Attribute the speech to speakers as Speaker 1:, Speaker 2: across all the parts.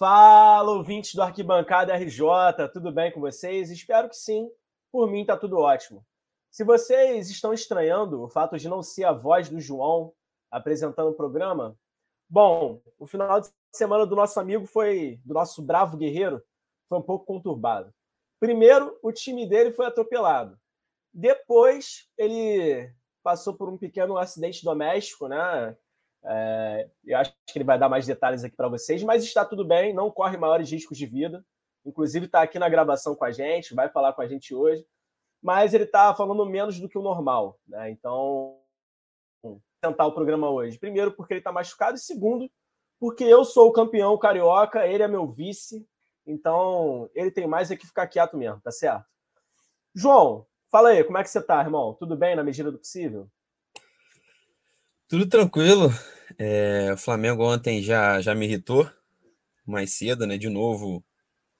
Speaker 1: Fala, ouvintes do Arquibancada RJ, tudo bem com vocês? Espero que sim. Por mim, tá tudo ótimo. Se vocês estão estranhando o fato de não ser a voz do João apresentando o programa, bom, o final de semana do nosso amigo foi, do nosso bravo guerreiro, foi um pouco conturbado. Primeiro, o time dele foi atropelado. Depois, ele passou por um pequeno acidente doméstico, né? É, eu acho que ele vai dar mais detalhes aqui para vocês, mas está tudo bem, não corre maiores riscos de vida. Inclusive, está aqui na gravação com a gente, vai falar com a gente hoje, mas ele está falando menos do que o normal, né? Então, tentar o programa hoje. Primeiro, porque ele está machucado, e segundo, porque eu sou o campeão carioca, ele é meu vice, então ele tem mais é que ficar quieto mesmo, tá certo? João, fala aí, como é que você tá, irmão? Tudo bem na medida do possível?
Speaker 2: Tudo tranquilo. É, o Flamengo ontem já, já me irritou mais cedo, né? De novo,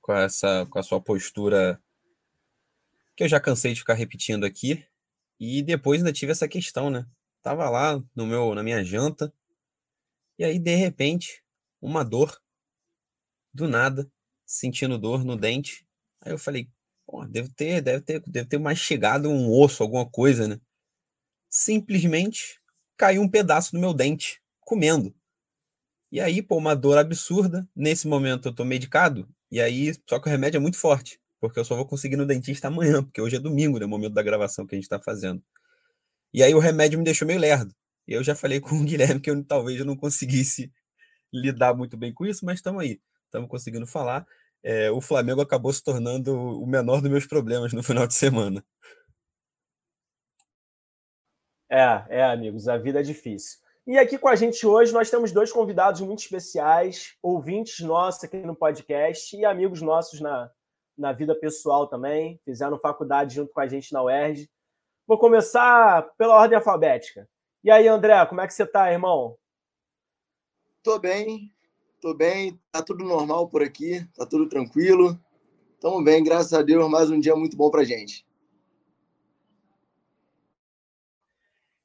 Speaker 2: com essa com a sua postura que eu já cansei de ficar repetindo aqui. E depois ainda tive essa questão, né? Tava lá no meu na minha janta e aí de repente uma dor do nada, sentindo dor no dente. Aí eu falei, pô, deve ter, deve ter, deve ter mastigado um osso, alguma coisa, né? Simplesmente caiu um pedaço do meu dente, comendo. E aí, pô, uma dor absurda. Nesse momento eu tô medicado, e aí, só que o remédio é muito forte, porque eu só vou conseguir no dentista amanhã, porque hoje é domingo, né, momento da gravação que a gente tá fazendo. E aí o remédio me deixou meio lerdo. E eu já falei com o Guilherme que eu talvez eu não conseguisse lidar muito bem com isso, mas estamos aí, estamos conseguindo falar. É, o Flamengo acabou se tornando o menor dos meus problemas no final de semana.
Speaker 1: É, é, amigos, a vida é difícil. E aqui com a gente hoje nós temos dois convidados muito especiais, ouvintes nossos aqui no podcast e amigos nossos na, na vida pessoal também, fizeram faculdade junto com a gente na UERJ. Vou começar pela ordem alfabética. E aí, André, como é que você tá, irmão?
Speaker 3: Tô bem, tô bem, tá tudo normal por aqui, tá tudo tranquilo. Tamo bem, graças a Deus, mais um dia muito bom pra gente.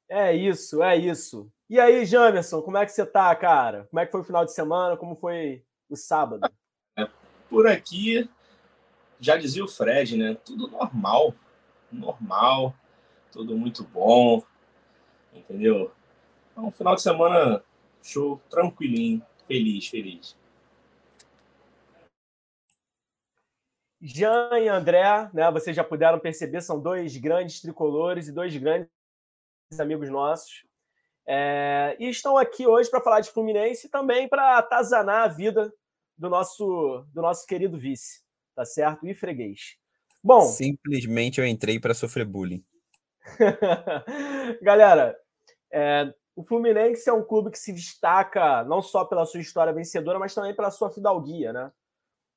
Speaker 1: É isso, é isso. E aí, Jamerson, como é que você tá, cara? Como é que foi o final de semana? Como foi o sábado?
Speaker 4: É, por aqui, já dizia o Fred, né? Tudo normal, normal, tudo muito bom, entendeu? Então, final de semana show, tranquilinho, feliz, feliz.
Speaker 1: Jean e André, né, vocês já puderam perceber, são dois grandes tricolores e dois grandes amigos nossos. É, e estão aqui hoje para falar de Fluminense e também para atazanar a vida do nosso, do nosso querido vice, tá certo? E freguês.
Speaker 2: Bom. Simplesmente eu entrei para sofrer bullying.
Speaker 1: Galera, é, o Fluminense é um clube que se destaca não só pela sua história vencedora, mas também pela sua fidalguia, né?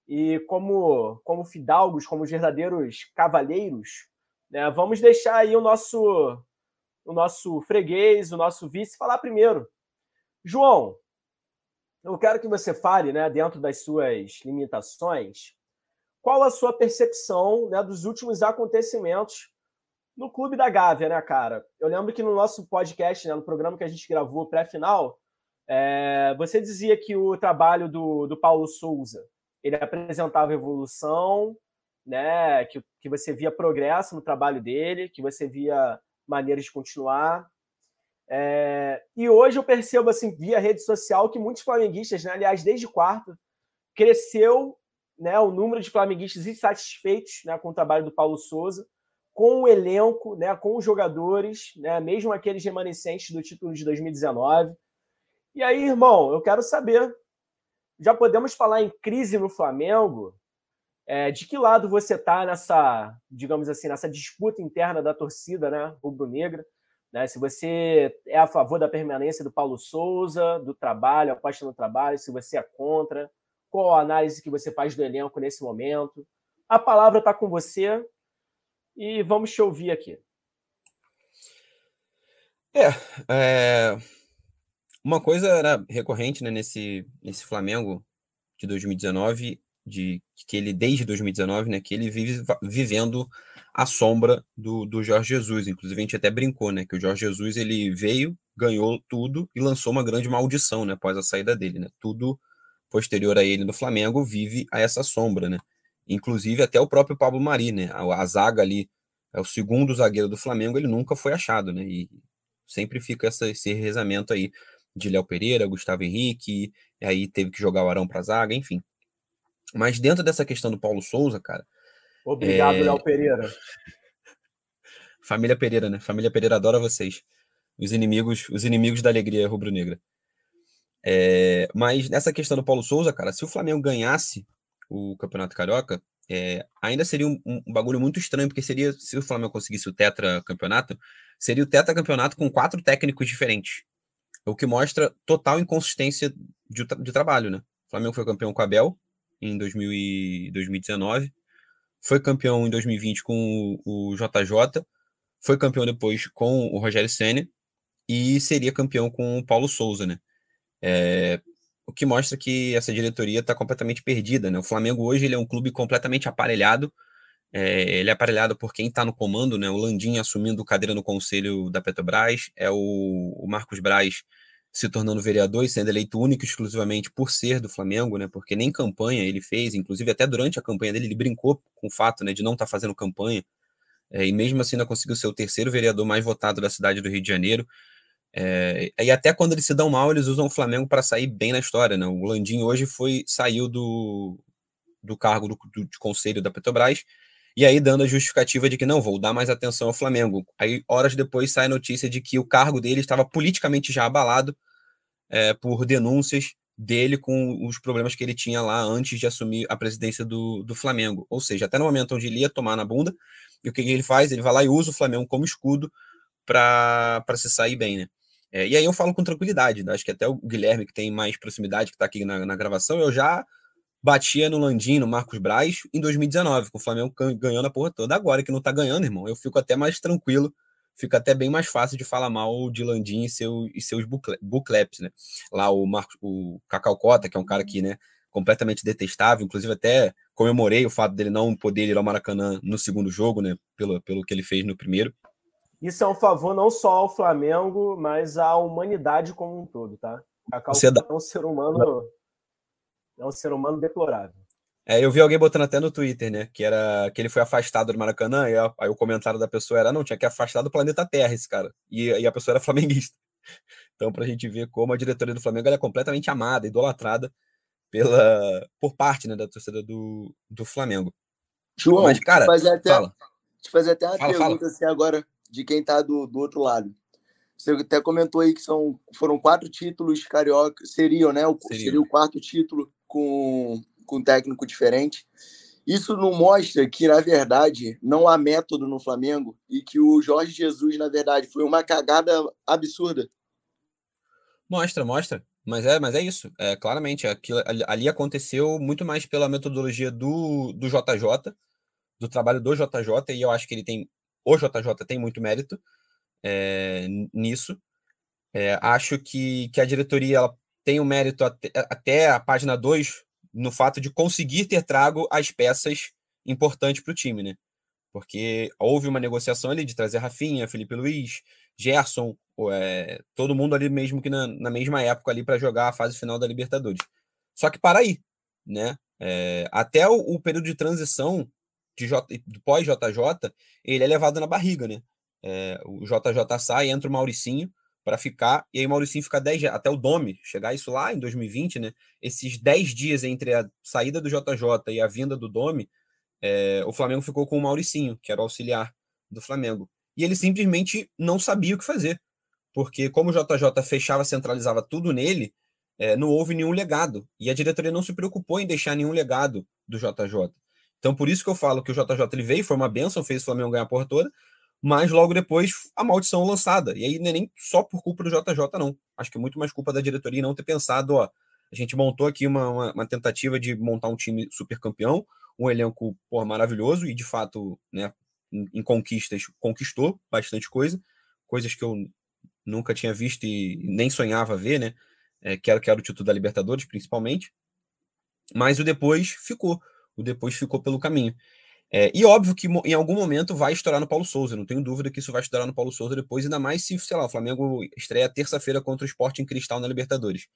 Speaker 1: E como, como fidalgos, como verdadeiros cavalheiros, né, vamos deixar aí o nosso o nosso freguês, o nosso vice, falar primeiro. João, eu quero que você fale, né, dentro das suas limitações, qual a sua percepção né, dos últimos acontecimentos no Clube da Gávea, né, cara? Eu lembro que no nosso podcast, né, no programa que a gente gravou pré-final, é, você dizia que o trabalho do, do Paulo Souza ele apresentava evolução, né, que, que você via progresso no trabalho dele, que você via maneiras de continuar. É, e hoje eu percebo, assim, via rede social, que muitos flamenguistas, né, aliás, desde quarta, cresceu né, o número de flamenguistas insatisfeitos né, com o trabalho do Paulo Souza, com o elenco, né, com os jogadores, né, mesmo aqueles remanescentes do título de 2019. E aí, irmão, eu quero saber, já podemos falar em crise no Flamengo? É, de que lado você está nessa, digamos assim, nessa disputa interna da torcida, né, rubro-negra? Né? Se você é a favor da permanência do Paulo Souza, do trabalho, aposta no trabalho, se você é contra, qual a análise que você faz do elenco nesse momento? A palavra está com você e vamos te ouvir aqui.
Speaker 2: É, é, uma coisa era recorrente né, nesse, nesse Flamengo de 2019 de que ele desde 2019, né, que ele vive vivendo a sombra do, do Jorge Jesus. Inclusive a gente até brincou, né, que o Jorge Jesus ele veio, ganhou tudo e lançou uma grande maldição, né, após a saída dele, né? Tudo posterior a ele no Flamengo vive a essa sombra, né? Inclusive até o próprio Pablo Mari, né? A, a zaga ali, é o segundo zagueiro do Flamengo, ele nunca foi achado, né? E sempre fica essa, esse rezamento aí de Léo Pereira, Gustavo Henrique, aí teve que jogar o Arão para zaga, enfim. Mas dentro dessa questão do Paulo Souza, cara.
Speaker 1: Obrigado, é... Léo Pereira.
Speaker 2: Família Pereira, né? Família Pereira adora vocês. Os inimigos, os inimigos da alegria rubro-negra. É... Mas nessa questão do Paulo Souza, cara, se o Flamengo ganhasse o Campeonato Carioca, é... ainda seria um, um, bagulho muito estranho, porque seria, se o Flamengo conseguisse o Tetra Campeonato, seria o Tetra Campeonato com quatro técnicos diferentes. O que mostra total inconsistência de, de trabalho, né? O Flamengo foi campeão com Abel em 2000 e 2019, foi campeão em 2020 com o, o JJ, foi campeão depois com o Rogério Senna e seria campeão com o Paulo Souza, né? É, o que mostra que essa diretoria está completamente perdida, né? O Flamengo hoje ele é um clube completamente aparelhado, é, ele é aparelhado por quem está no comando, né? O Landim assumindo cadeira no conselho da Petrobras, é o, o Marcos Braz se tornando vereador e sendo eleito único exclusivamente por ser do Flamengo, né? Porque nem campanha ele fez, inclusive até durante a campanha dele ele brincou com o fato, né, de não estar tá fazendo campanha. É, e mesmo assim ainda conseguiu ser o terceiro vereador mais votado da cidade do Rio de Janeiro. É, e até quando eles se dão mal, eles usam o Flamengo para sair bem na história, né? O Landim hoje foi saiu do, do cargo do, do, de conselho da Petrobras e aí dando a justificativa de que não vou dar mais atenção ao Flamengo. Aí horas depois sai a notícia de que o cargo dele estava politicamente já abalado é, por denúncias dele com os problemas que ele tinha lá antes de assumir a presidência do, do Flamengo. Ou seja, até no momento onde ele ia tomar na bunda, e o que ele faz? Ele vai lá e usa o Flamengo como escudo para se sair bem, né? É, e aí eu falo com tranquilidade, né? acho que até o Guilherme, que tem mais proximidade, que está aqui na, na gravação, eu já batia no Landim, no Marcos Braz, em 2019, com o Flamengo ganhando a porra toda. Agora que não tá ganhando, irmão, eu fico até mais tranquilo, fica até bem mais fácil de falar mal de Landim e, seu, e seus bucleps, né? Lá o Marcos, o Cacau Cota, que é um cara que, né, completamente detestável, inclusive até comemorei o fato dele não poder ir ao Maracanã no segundo jogo, né, pelo, pelo que ele fez no primeiro.
Speaker 1: Isso é um favor não só ao Flamengo, mas à humanidade como um todo, tá? Cacau Você é um ser humano é um ser humano deplorável.
Speaker 2: É, eu vi alguém botando até no Twitter, né? Que era que ele foi afastado do Maracanã, e a, aí o comentário da pessoa era: não, tinha que afastar do planeta Terra esse cara. E, e a pessoa era flamenguista. Então, para a gente ver como a diretoria do Flamengo é completamente amada, idolatrada pela, por parte né, da torcida do, do Flamengo.
Speaker 3: João, Mas, cara, fazer até, fala. Te fazer até uma fala, pergunta fala. assim agora de quem está do, do outro lado. Você até comentou aí que são, foram quatro títulos carioca, seriam, né? O, seria. seria o quarto título com, com um técnico diferente. Isso não mostra que, na verdade, não há método no Flamengo e que o Jorge Jesus, na verdade, foi uma cagada absurda?
Speaker 2: Mostra, mostra. Mas é, mas é isso. É, claramente, aquilo, ali aconteceu muito mais pela metodologia do, do JJ, do trabalho do JJ, e eu acho que ele tem. O JJ tem muito mérito é, nisso. É, acho que, que a diretoria ela tem o um mérito até, até a página 2 no fato de conseguir ter trago as peças importantes para o time, né? Porque houve uma negociação ali de trazer Rafinha, Felipe Luiz, Gerson, é, todo mundo ali mesmo que na, na mesma época ali para jogar a fase final da Libertadores. Só que para aí, né? É, até o, o, período de transição de J, pós-JJ, ele é levado na barriga, né? É, o JJ sai, entra o Mauricinho, para ficar, e aí Mauricinho fica 10 dias, até o Domi chegar isso lá em 2020, né? Esses 10 dias entre a saída do JJ e a vinda do Domi, é, o Flamengo ficou com o Mauricinho, que era o auxiliar do Flamengo. E ele simplesmente não sabia o que fazer, porque como o JJ fechava, centralizava tudo nele, é, não houve nenhum legado. E a diretoria não se preocupou em deixar nenhum legado do JJ. Então, por isso que eu falo que o JJ ele veio, foi uma benção, fez o Flamengo ganhar a porra toda, mas logo depois a maldição lançada. E aí não é nem só por culpa do JJ, não. Acho que é muito mais culpa da diretoria não ter pensado, ó, a gente montou aqui uma, uma, uma tentativa de montar um time super campeão, um elenco porra, maravilhoso, e de fato, né, em, em, conquistas, conquistou bastante coisa, coisas que eu nunca tinha visto e nem sonhava ver, né? É, quero o título da Libertadores, principalmente. Mas o depois ficou. O depois ficou pelo caminho. É, e óbvio que em algum momento vai estourar no Paulo Souza, não tenho dúvida que isso vai estourar no Paulo Souza depois, ainda mais se, sei lá, o Flamengo estreia terça-feira contra o Sport em Cristal na Libertadores.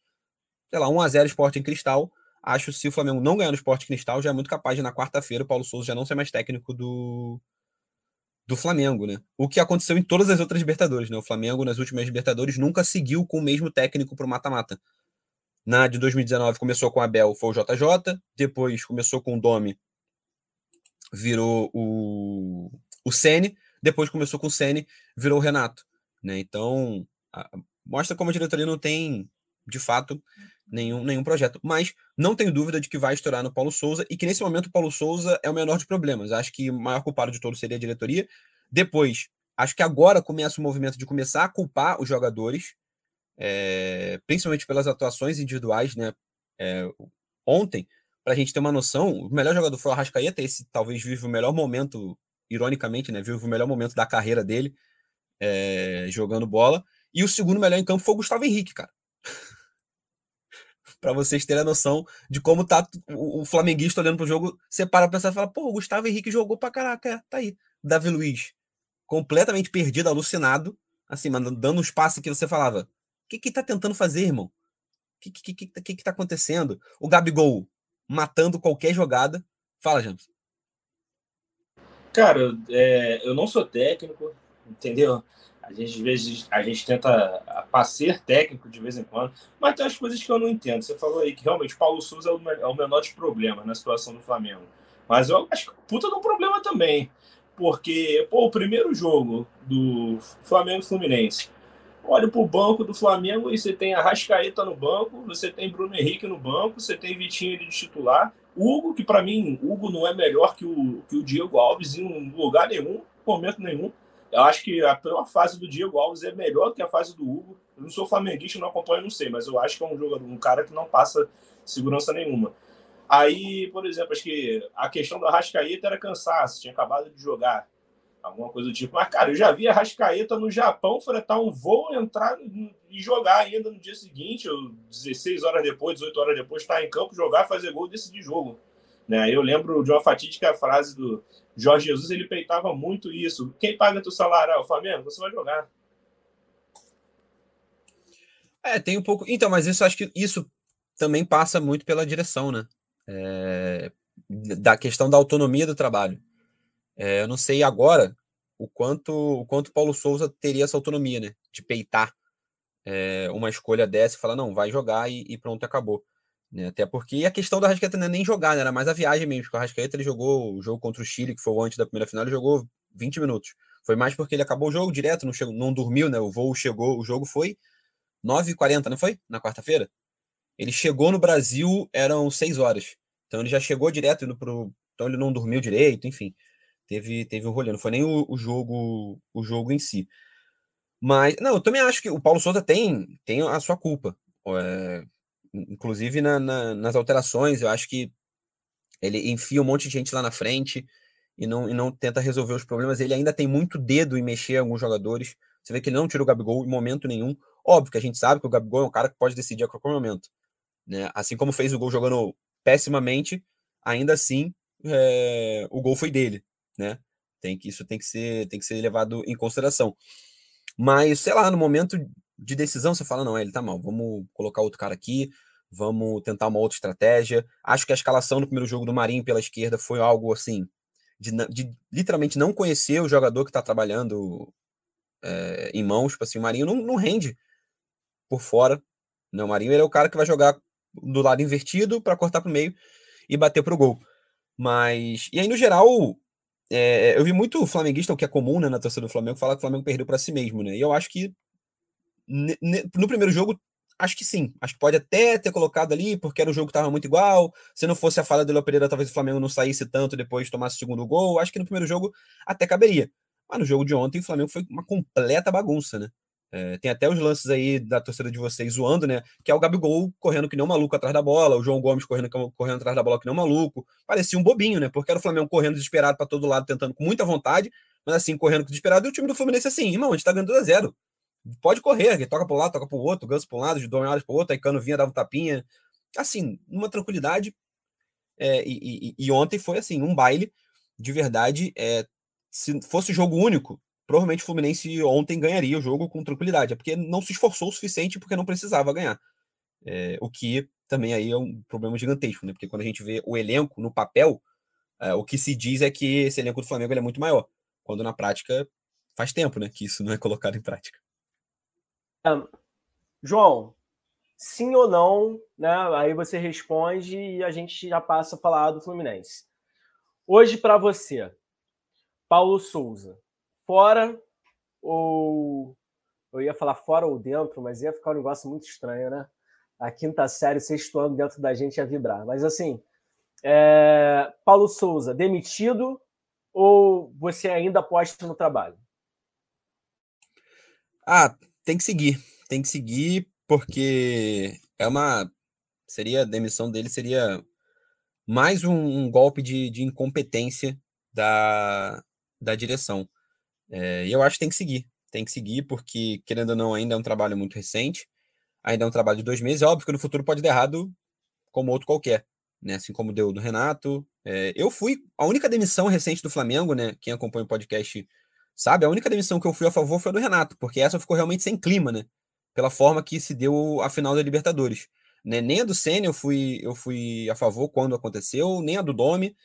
Speaker 2: Sei lá, 1x0 Sport em Cristal, acho que se o Flamengo não ganhar no Esporte Cristal, já é muito capaz de na quarta-feira o Paulo Souza já não ser mais técnico do, do Flamengo, né? O que aconteceu em todas as outras Libertadores, né? O Flamengo nas últimas Libertadores nunca seguiu com o mesmo técnico para o mata-mata. Na de 2019 começou com o Abel, foi o JJ, depois começou com o Domi, virou o, o Sene, depois começou com o Sene, virou o Renato, né? Então, a, mostra como a diretoria não tem, de fato, nenhum, nenhum projeto. Mas não tenho dúvida de que vai estourar no Paulo Souza e que nesse momento o Paulo Souza é o menor de problemas. Acho que o maior culpado de todos seria a diretoria. Depois, acho que agora começa o movimento de começar a culpar os jogadores, é, principalmente pelas atuações individuais, né? É, ontem, para a gente ter uma noção, o melhor jogador foi o Arrascaeta, esse talvez vive o melhor momento, ironicamente, né? Vive o melhor momento da carreira dele é, jogando bola. E o segundo melhor em campo foi o Gustavo Henrique, cara para vocês terem a noção de como tá o, o flamenguista olhando pro jogo. Você para pra pensar e fala, pô, o Gustavo Henrique jogou pra caraca, é, tá aí. Davi Luiz, completamente perdido, alucinado, assim, dando um espaço que você falava. O que que tá tentando fazer, irmão? O que que, que, que que tá acontecendo? O Gabigol matando qualquer jogada. Fala, James.
Speaker 4: Cara, é, eu não sou técnico, entendeu? A gente, às vezes, a gente tenta ser técnico de vez em quando, mas tem umas coisas que eu não entendo. Você falou aí que realmente o Paulo Souza é o, é o menor de problema na situação do Flamengo. Mas eu acho que puta de um problema também. Porque, pô, o primeiro jogo do Flamengo Fluminense. Olha pro banco do Flamengo e você tem a Rascaeta no banco, você tem Bruno Henrique no banco, você tem Vitinho de titular. Hugo, que para mim, Hugo não é melhor que o, que o Diego Alves em lugar nenhum, momento nenhum. Eu acho que a pior fase do Diego Alves é melhor que a fase do Hugo. Eu não sou flamenguista, não acompanho, não sei, mas eu acho que é um jogador, um cara que não passa segurança nenhuma. Aí, por exemplo, acho que a questão do Arrascaeta era cansaço, tinha acabado de jogar, alguma coisa do tipo. Mas, cara, eu já vi a Arrascaeta no Japão fretar um voo, entrar e jogar ainda no dia seguinte, ou 16 horas depois, 18 horas depois, estar em campo, jogar, fazer gol e decidir jogo. Né? Eu lembro de uma fatídica frase do Jorge Jesus, ele peitava muito isso. Quem paga teu salário? Ah, o Flamengo, você vai jogar.
Speaker 2: É, tem um pouco. Então, mas isso acho que isso também passa muito pela direção, né? É... Da questão da autonomia do trabalho. É, eu não sei agora o quanto o quanto Paulo Souza teria essa autonomia, né? De peitar é, uma escolha dessa e falar, não, vai jogar e, e pronto, acabou. Né? Até porque a questão da Rascaeta não é nem jogar, né? era mais a viagem mesmo. Porque o Rascaeta ele jogou o jogo contra o Chile, que foi o antes da primeira final, ele jogou 20 minutos. Foi mais porque ele acabou o jogo direto, não, chegou, não dormiu, né? O voo chegou, o jogo foi 9h40, não foi? Na quarta-feira? Ele chegou no Brasil, eram 6 horas. Então ele já chegou direto indo pro. Então ele não dormiu direito, enfim. Teve, teve um rolê, não foi nem o, o, jogo o jogo em si. Mas, não, eu também acho que o Paulo Souza tem, tem a sua culpa. É, inclusive na, na, nas alterações, eu acho que ele enfia um monte de gente lá na frente e não, e não tenta resolver os problemas. Ele ainda tem muito dedo em mexer alguns jogadores. Você vê que ele não tira o Gabigol em momento nenhum. Óbvio que a gente sabe que o Gabigol é um cara que pode decidir a qualquer momento. Né? Assim como fez o gol jogando pessimamente, ainda assim é, o gol foi dele. Né? Tem que, isso tem que, ser, tem que ser levado em consideração. Mas, sei lá, no momento de decisão, você fala, não, ele tá mal, vamos colocar outro cara aqui, vamos tentar uma outra estratégia. Acho que a escalação no primeiro jogo do Marinho pela esquerda foi algo assim, de, de literalmente não conhecer o jogador que está trabalhando é, em mãos. Tipo assim, o Marinho não, não rende por fora. Né? O Marinho ele é o cara que vai jogar do lado invertido para cortar para o meio e bater para o gol. Mas, e aí no geral, é, eu vi muito flamenguista, o que é comum né, na torcida do Flamengo, falar que o Flamengo perdeu para si mesmo, né? E eu acho que no primeiro jogo, acho que sim. Acho que pode até ter colocado ali, porque era um jogo que estava muito igual. Se não fosse a falha do Léo Pereira, talvez o Flamengo não saísse tanto depois tomasse o segundo gol. Acho que no primeiro jogo até caberia. Mas no jogo de ontem, o Flamengo foi uma completa bagunça, né? É, tem até os lances aí da torcida de vocês zoando, né? Que é o Gabigol correndo que nem um maluco atrás da bola, o João Gomes correndo, correndo atrás da bola que nem um maluco. Parecia um bobinho, né? Porque era o Flamengo correndo desesperado para todo lado, tentando com muita vontade, mas assim, correndo desesperado. E o time do Fluminense assim, irmão, a gente tá ganhando 2 a 0 pode correr, toca para um lado, toca para o outro, ganso para um lado, de dois para o outro, aí Cano vinha, dava um tapinha. Assim, uma tranquilidade. É, e, e, e, ontem foi assim, um baile de verdade. É, se fosse jogo único, provavelmente o Fluminense ontem ganharia o jogo com tranquilidade, é porque não se esforçou o suficiente porque não precisava ganhar. É, o que também aí é um problema gigantesco, né? Porque quando a gente vê o elenco no papel, é, o que se diz é que esse elenco do Flamengo é muito maior, quando na prática faz tempo, né? Que isso não é colocado em prática.
Speaker 1: Um, João, sim ou não, né? Aí você responde e a gente já passa a falar do Fluminense. Hoje, para você, Paulo Souza, fora ou. Eu ia falar fora ou dentro, mas ia ficar um negócio muito estranho, né? A quinta série, sexto ano dentro da gente ia vibrar. Mas assim, é... Paulo Souza, demitido ou você ainda aposta no trabalho?
Speaker 2: Ah, tem que seguir. Tem que seguir porque é uma. Seria a demissão dele seria mais um, um golpe de, de, incompetência da, da direção. É, e eu acho que tem que seguir. Tem que seguir, porque, querendo ou não, ainda é um trabalho muito recente, ainda é um trabalho de dois meses. É óbvio que no futuro pode dar errado como outro qualquer, né? Assim como deu do Renato. É, eu fui. A única demissão recente do Flamengo, né? Quem acompanha o podcast sabe, a única demissão que eu fui a favor foi a do Renato, porque essa ficou realmente sem clima, né? Pela forma que se deu a final da Libertadores. Né? Nem a do Senna eu fui, eu fui a favor quando aconteceu, nem a do Domi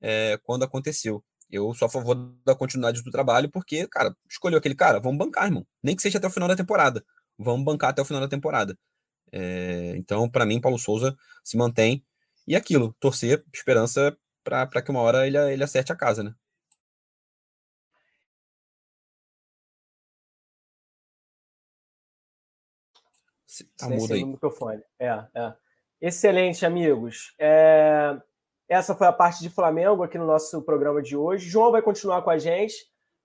Speaker 2: é, quando aconteceu. Eu sou a favor da continuidade do trabalho, porque, cara, escolheu aquele cara, vamos bancar, irmão. Nem que seja até o final da temporada. Vamos bancar até o final da temporada. É, então, para mim, Paulo Souza se mantém. E aquilo, torcer, esperança para que uma hora ele, ele acerte a casa, né?
Speaker 1: Tá mudo aí. microfone. É, é. Excelente, amigos. É... Essa foi a parte de Flamengo aqui no nosso programa de hoje. João vai continuar com a gente,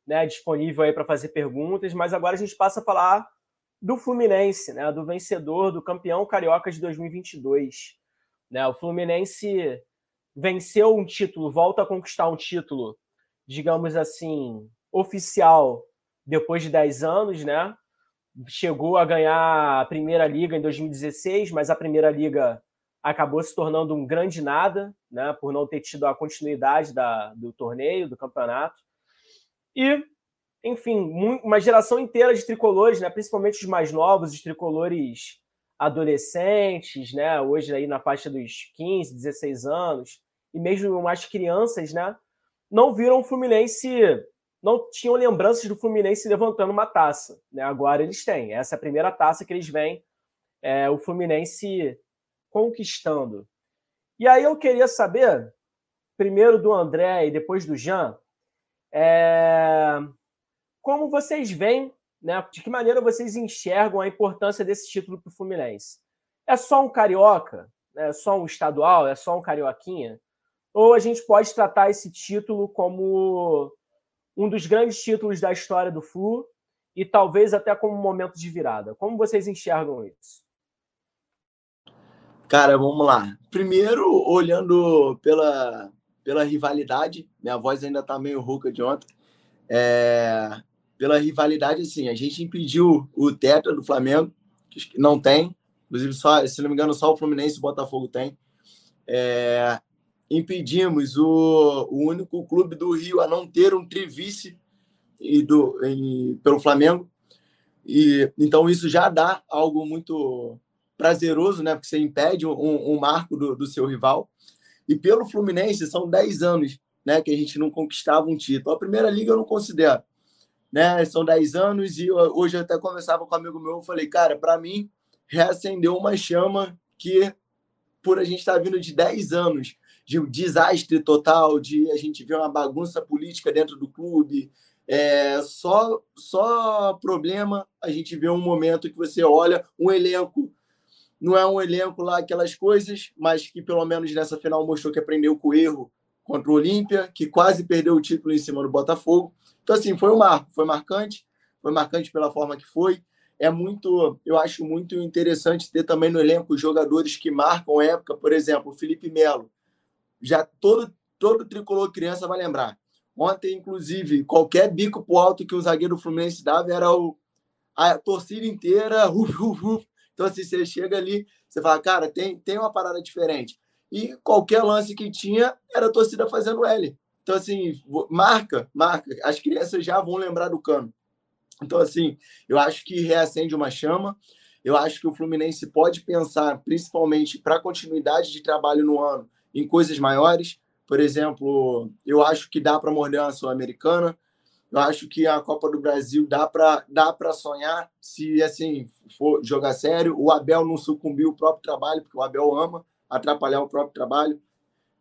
Speaker 1: né, disponível aí para fazer perguntas, mas agora a gente passa a falar do Fluminense, né, do vencedor, do campeão carioca de 2022. Né, o Fluminense venceu um título, volta a conquistar um título, digamos assim, oficial depois de 10 anos, né? Chegou a ganhar a Primeira Liga em 2016, mas a Primeira Liga acabou se tornando um grande nada, né, por não ter tido a continuidade da, do torneio, do campeonato. E, enfim, uma geração inteira de tricolores, né, principalmente os mais novos, os tricolores adolescentes, né, hoje aí na faixa dos 15, 16 anos, e mesmo mais crianças, né, não viram o Fluminense, não tinham lembranças do Fluminense levantando uma taça. Né? Agora eles têm. Essa é a primeira taça que eles veem é, o Fluminense conquistando. E aí eu queria saber, primeiro do André e depois do Jean, é... como vocês veem, né, de que maneira vocês enxergam a importância desse título para o Fluminense? É só um carioca? É só um estadual? É só um carioquinha? Ou a gente pode tratar esse título como um dos grandes títulos da história do Flu e talvez até como um momento de virada? Como vocês enxergam isso?
Speaker 3: Cara, vamos lá. Primeiro, olhando pela, pela rivalidade, minha voz ainda tá meio rouca de ontem. É, pela rivalidade, assim, a gente impediu o tetra do Flamengo, que não tem, inclusive, só, se não me engano, só o Fluminense e o Botafogo tem. É, impedimos o, o único clube do Rio a não ter um trivice e do, em, pelo Flamengo. E, então, isso já dá algo muito prazeroso, né? Porque você impede um, um marco do, do, seu rival. E pelo Fluminense, são 10 anos né, que a gente não conquistava um título. A primeira liga eu não considero. Né? São 10 anos e hoje eu até conversava com um amigo meu, eu falei, cara, para mim reacendeu uma chama que por a gente estar tá vindo de 10 anos de um desastre total, de a gente ver uma bagunça política dentro do clube, é, só só problema a gente vê um momento que você olha um elenco não é um elenco lá, aquelas coisas, mas que pelo menos nessa final mostrou que aprendeu com o erro contra o Olímpia, que quase perdeu o título em cima do Botafogo. Então, assim, foi um marco, foi marcante, foi marcante pela forma que foi. É muito, eu acho muito interessante ter também no elenco jogadores que marcam época, por exemplo, o Felipe Melo. Já todo, todo tricolor criança vai lembrar. Ontem, inclusive, qualquer bico pro alto que o zagueiro Fluminense dava era o, a torcida inteira, uf, uf, uf, então, assim, você chega ali, você fala, cara, tem, tem uma parada diferente. E qualquer lance que tinha era a torcida fazendo L. Então, assim, marca, marca. As crianças já vão lembrar do cano. Então, assim, eu acho que reacende uma chama. Eu acho que o Fluminense pode pensar, principalmente para continuidade de trabalho no ano, em coisas maiores. Por exemplo, eu acho que dá para morder uma Sul-Americana. Eu acho que a Copa do Brasil dá para dá para sonhar se assim for jogar sério. O Abel não sucumbiu o próprio trabalho, porque o Abel ama atrapalhar o próprio trabalho.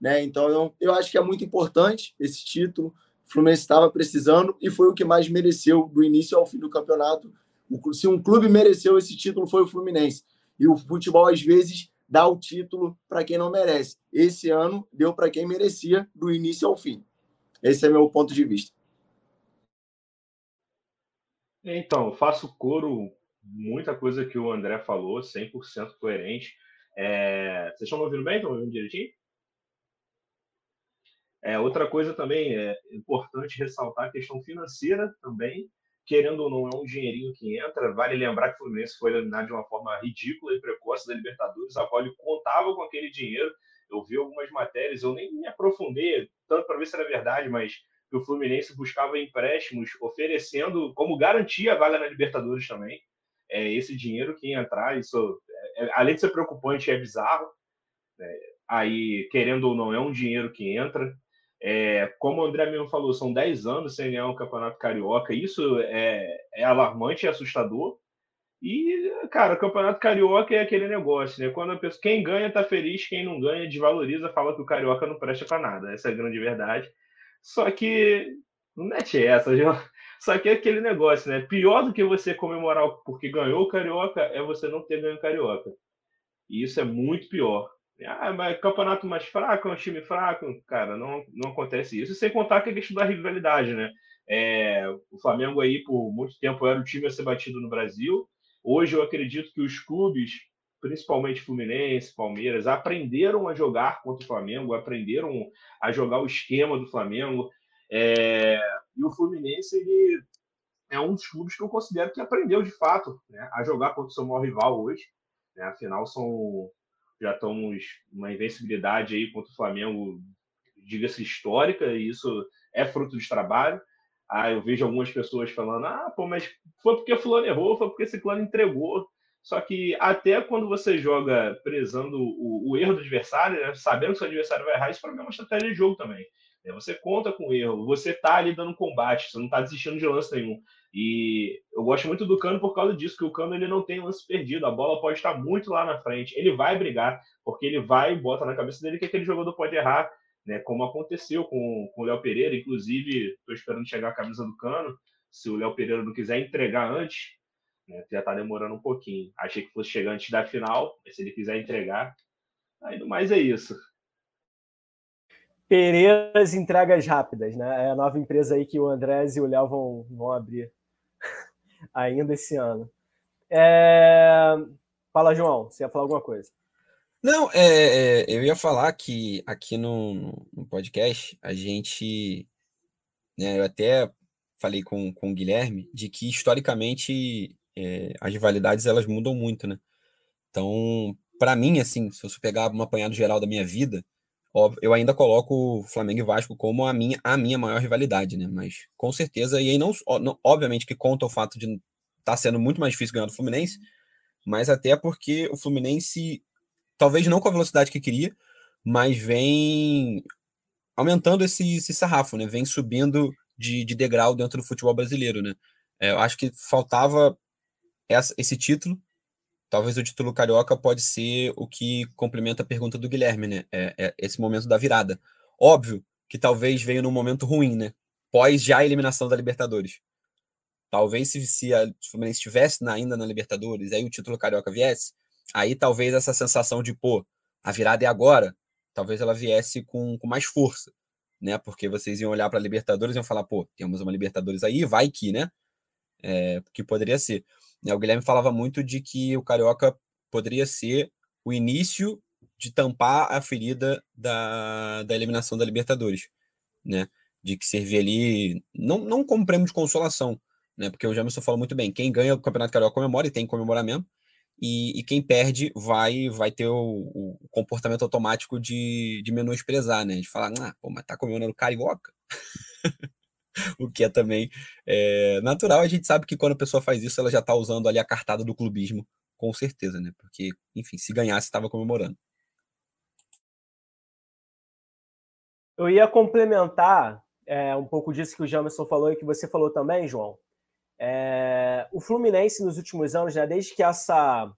Speaker 3: Né? Então, eu, eu acho que é muito importante esse título. O Fluminense estava precisando e foi o que mais mereceu do início ao fim do campeonato. Se um clube mereceu esse título, foi o Fluminense. E o futebol, às vezes, dá o título para quem não merece. Esse ano deu para quem merecia, do início ao fim. Esse é meu ponto de vista.
Speaker 4: Então, faço coro muita coisa que o André falou, 100% coerente. É... Vocês estão me ouvindo bem? Estão me ouvindo direitinho? É, outra coisa também é importante ressaltar a questão financeira também, querendo ou não, é um dinheirinho que entra. Vale lembrar que o Fluminense foi eliminado de uma forma ridícula e precoce da Libertadores, a qual ele contava com aquele dinheiro. Eu vi algumas matérias, eu nem me aprofundei tanto para ver se era verdade, mas que o Fluminense buscava empréstimos oferecendo como garantia a vaga na Libertadores também. É esse dinheiro que ia entrar, isso, é, é além de ser preocupante, é bizarro. É, aí, querendo ou não, é um dinheiro que entra. É, como o André mesmo falou, são 10 anos sem ganhar um campeonato carioca. Isso é, é alarmante e assustador. E, cara, o campeonato carioca é aquele negócio, né? Quando a pessoa, quem ganha tá feliz, quem não ganha desvaloriza, fala que o carioca não presta para nada. Essa é a grande verdade. Só que não mete essa, viu? Só que é aquele negócio, né? Pior do que você comemorar porque ganhou o carioca é você não ter ganho o carioca. E isso é muito pior. Ah, mas campeonato mais fraco, é um time fraco. Cara, não, não acontece isso. Sem contar que a questão da rivalidade, né? É, o Flamengo aí, por muito tempo, era o time a ser batido no Brasil. Hoje eu acredito que os clubes, principalmente Fluminense, Palmeiras, aprenderam a jogar contra o Flamengo, aprenderam a jogar o esquema do Flamengo. É, e o Fluminense, ele é um dos clubes que eu considero que aprendeu de fato né, a jogar contra o seu maior rival hoje. Né? Afinal, são já estamos uma invencibilidade aí contra o Flamengo, diga-se histórica, e isso é fruto de trabalho. Ah, eu vejo algumas pessoas falando: ah, pô, mas foi porque fulano errou, foi porque esse plano entregou. Só que até quando você joga prezando o, o erro do adversário, né, sabendo que seu adversário vai errar, isso para mim é uma estratégia de jogo também. É, você conta com o erro, você está ali dando combate, você não está desistindo de lance nenhum. E eu gosto muito do Cano por causa disso, que o Cano ele não tem lance perdido, a bola pode estar muito lá na frente, ele vai brigar, porque ele vai e bota na cabeça dele que aquele jogador pode errar, né? Como aconteceu com, com o Léo Pereira, inclusive estou esperando chegar a camisa do Cano, se o Léo Pereira não quiser entregar antes, né? Já está demorando um pouquinho. Achei que fosse chegar antes da final, mas se ele quiser entregar, aí no mais é isso.
Speaker 1: Pereiras Entregas Rápidas, né? É a nova empresa aí que o Andrés e o Léo vão, vão abrir ainda esse ano. É... Fala, João, você ia falar alguma coisa?
Speaker 2: Não, é, é, eu ia falar que aqui no, no podcast a gente. Né, eu até falei com, com o Guilherme de que historicamente é, as rivalidades elas mudam muito, né? Então, para mim, assim, se eu pegar um apanhado geral da minha vida, eu ainda coloco Flamengo e Vasco como a minha, a minha maior rivalidade, né? Mas com certeza, e aí não, não obviamente que conta o fato de estar tá sendo muito mais difícil ganhar do Fluminense, mas até porque o Fluminense, talvez não com a velocidade que queria, mas vem aumentando esse, esse sarrafo, né? Vem subindo de, de degrau dentro do futebol brasileiro, né? É, eu acho que faltava essa, esse título talvez o título carioca pode ser o que complementa a pergunta do Guilherme, né? É, é esse momento da virada. Óbvio que talvez veio num momento ruim, né? Pós já a eliminação da Libertadores. Talvez se, se a Fluminense estivesse ainda na Libertadores, aí o título carioca viesse, aí talvez essa sensação de, pô, a virada é agora, talvez ela viesse com, com mais força, né? Porque vocês iam olhar para a Libertadores e iam falar, pô, temos uma Libertadores aí, vai que, né? É, que poderia ser. Né, o Guilherme falava muito de que o Carioca poderia ser o início de tampar a ferida da, da eliminação da Libertadores, né? De que servir ali, não, não como prêmio de consolação, né? Porque o Jamerson falou muito bem, quem ganha o Campeonato Carioca comemora e tem que comemorar mesmo, e, e quem perde vai vai ter o, o, comportamento automático de, de menosprezar, né? De falar, ah, pô, mas tá comemorando Carioca? o que é também é, natural. A gente sabe que quando a pessoa faz isso, ela já está usando ali a cartada do clubismo com certeza, né? Porque, enfim, se ganhasse, estava comemorando.
Speaker 1: Eu ia complementar é, um pouco disso que o Jamerson falou e que você falou também, João. É, o Fluminense nos últimos anos, né, desde que essa.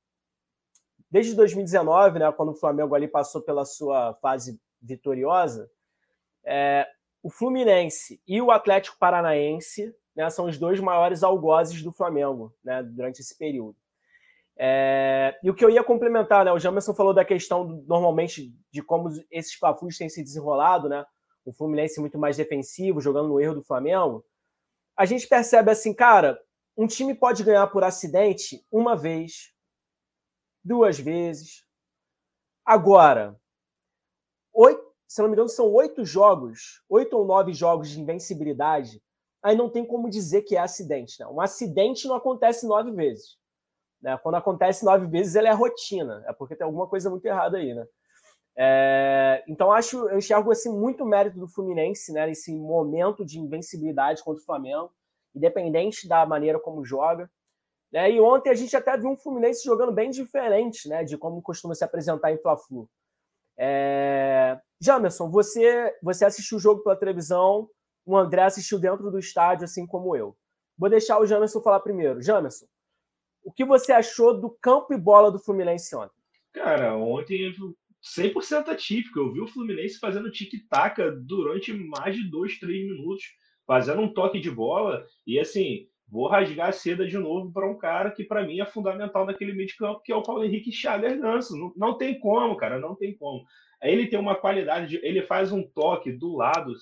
Speaker 1: Desde 2019, né, quando o Flamengo ali passou pela sua fase vitoriosa, é, o Fluminense e o Atlético Paranaense né, são os dois maiores algozes do Flamengo né, durante esse período. É, e o que eu ia complementar, né? O Jamerson falou da questão, normalmente, de como esses papus têm se desenrolado, né? O Fluminense muito mais defensivo, jogando no erro do Flamengo. A gente percebe assim, cara, um time pode ganhar por acidente uma vez, duas vezes. Agora, oito, se não me engano, são oito jogos, oito ou nove jogos de invencibilidade. Aí não tem como dizer que é acidente. Né? Um acidente não acontece nove vezes. Né? Quando acontece nove vezes, ela é rotina. É porque tem alguma coisa muito errada aí, né? É, então acho, eu enxergo assim muito mérito do Fluminense, né? Nesse momento de invencibilidade contra o Flamengo, independente da maneira como joga. Né? E ontem a gente até viu um Fluminense jogando bem diferente, né? De como costuma se apresentar em Fla-Flu. É... Jamerson, você você assistiu o jogo pela televisão, o André assistiu dentro do estádio, assim como eu. Vou deixar o Jamerson falar primeiro. Jamerson, o que você achou do campo e bola do Fluminense ontem?
Speaker 4: Cara, ontem 100% atípico. Eu vi o Fluminense fazendo tic-tac durante mais de dois, três minutos, fazendo um toque de bola. E assim, vou rasgar a seda de novo para um cara que para mim é fundamental naquele meio de campo, que é o Paulo Henrique Chagas Ganso. Não, não tem como, cara, não tem como. Ele tem uma qualidade, de, ele faz um toque do lado,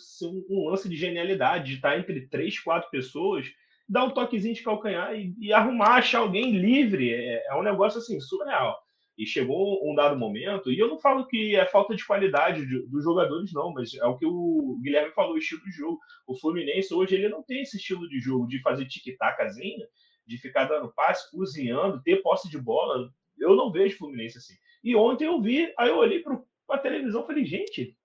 Speaker 4: um, lance de genialidade, de estar entre três, quatro pessoas dar um toquezinho de calcanhar e, e arrumar, achar alguém livre. É, é, um negócio assim, surreal. E chegou um dado momento, e eu não falo que é falta de qualidade de, dos jogadores, não, mas é o que o Guilherme falou, o estilo de jogo. O Fluminense hoje ele não tem esse estilo de jogo de fazer tic-tacazinha, de ficar dando passe, cozinhando, ter posse de bola. Eu não vejo Fluminense assim. E ontem eu vi, aí eu olhei para a televisão falei, gente,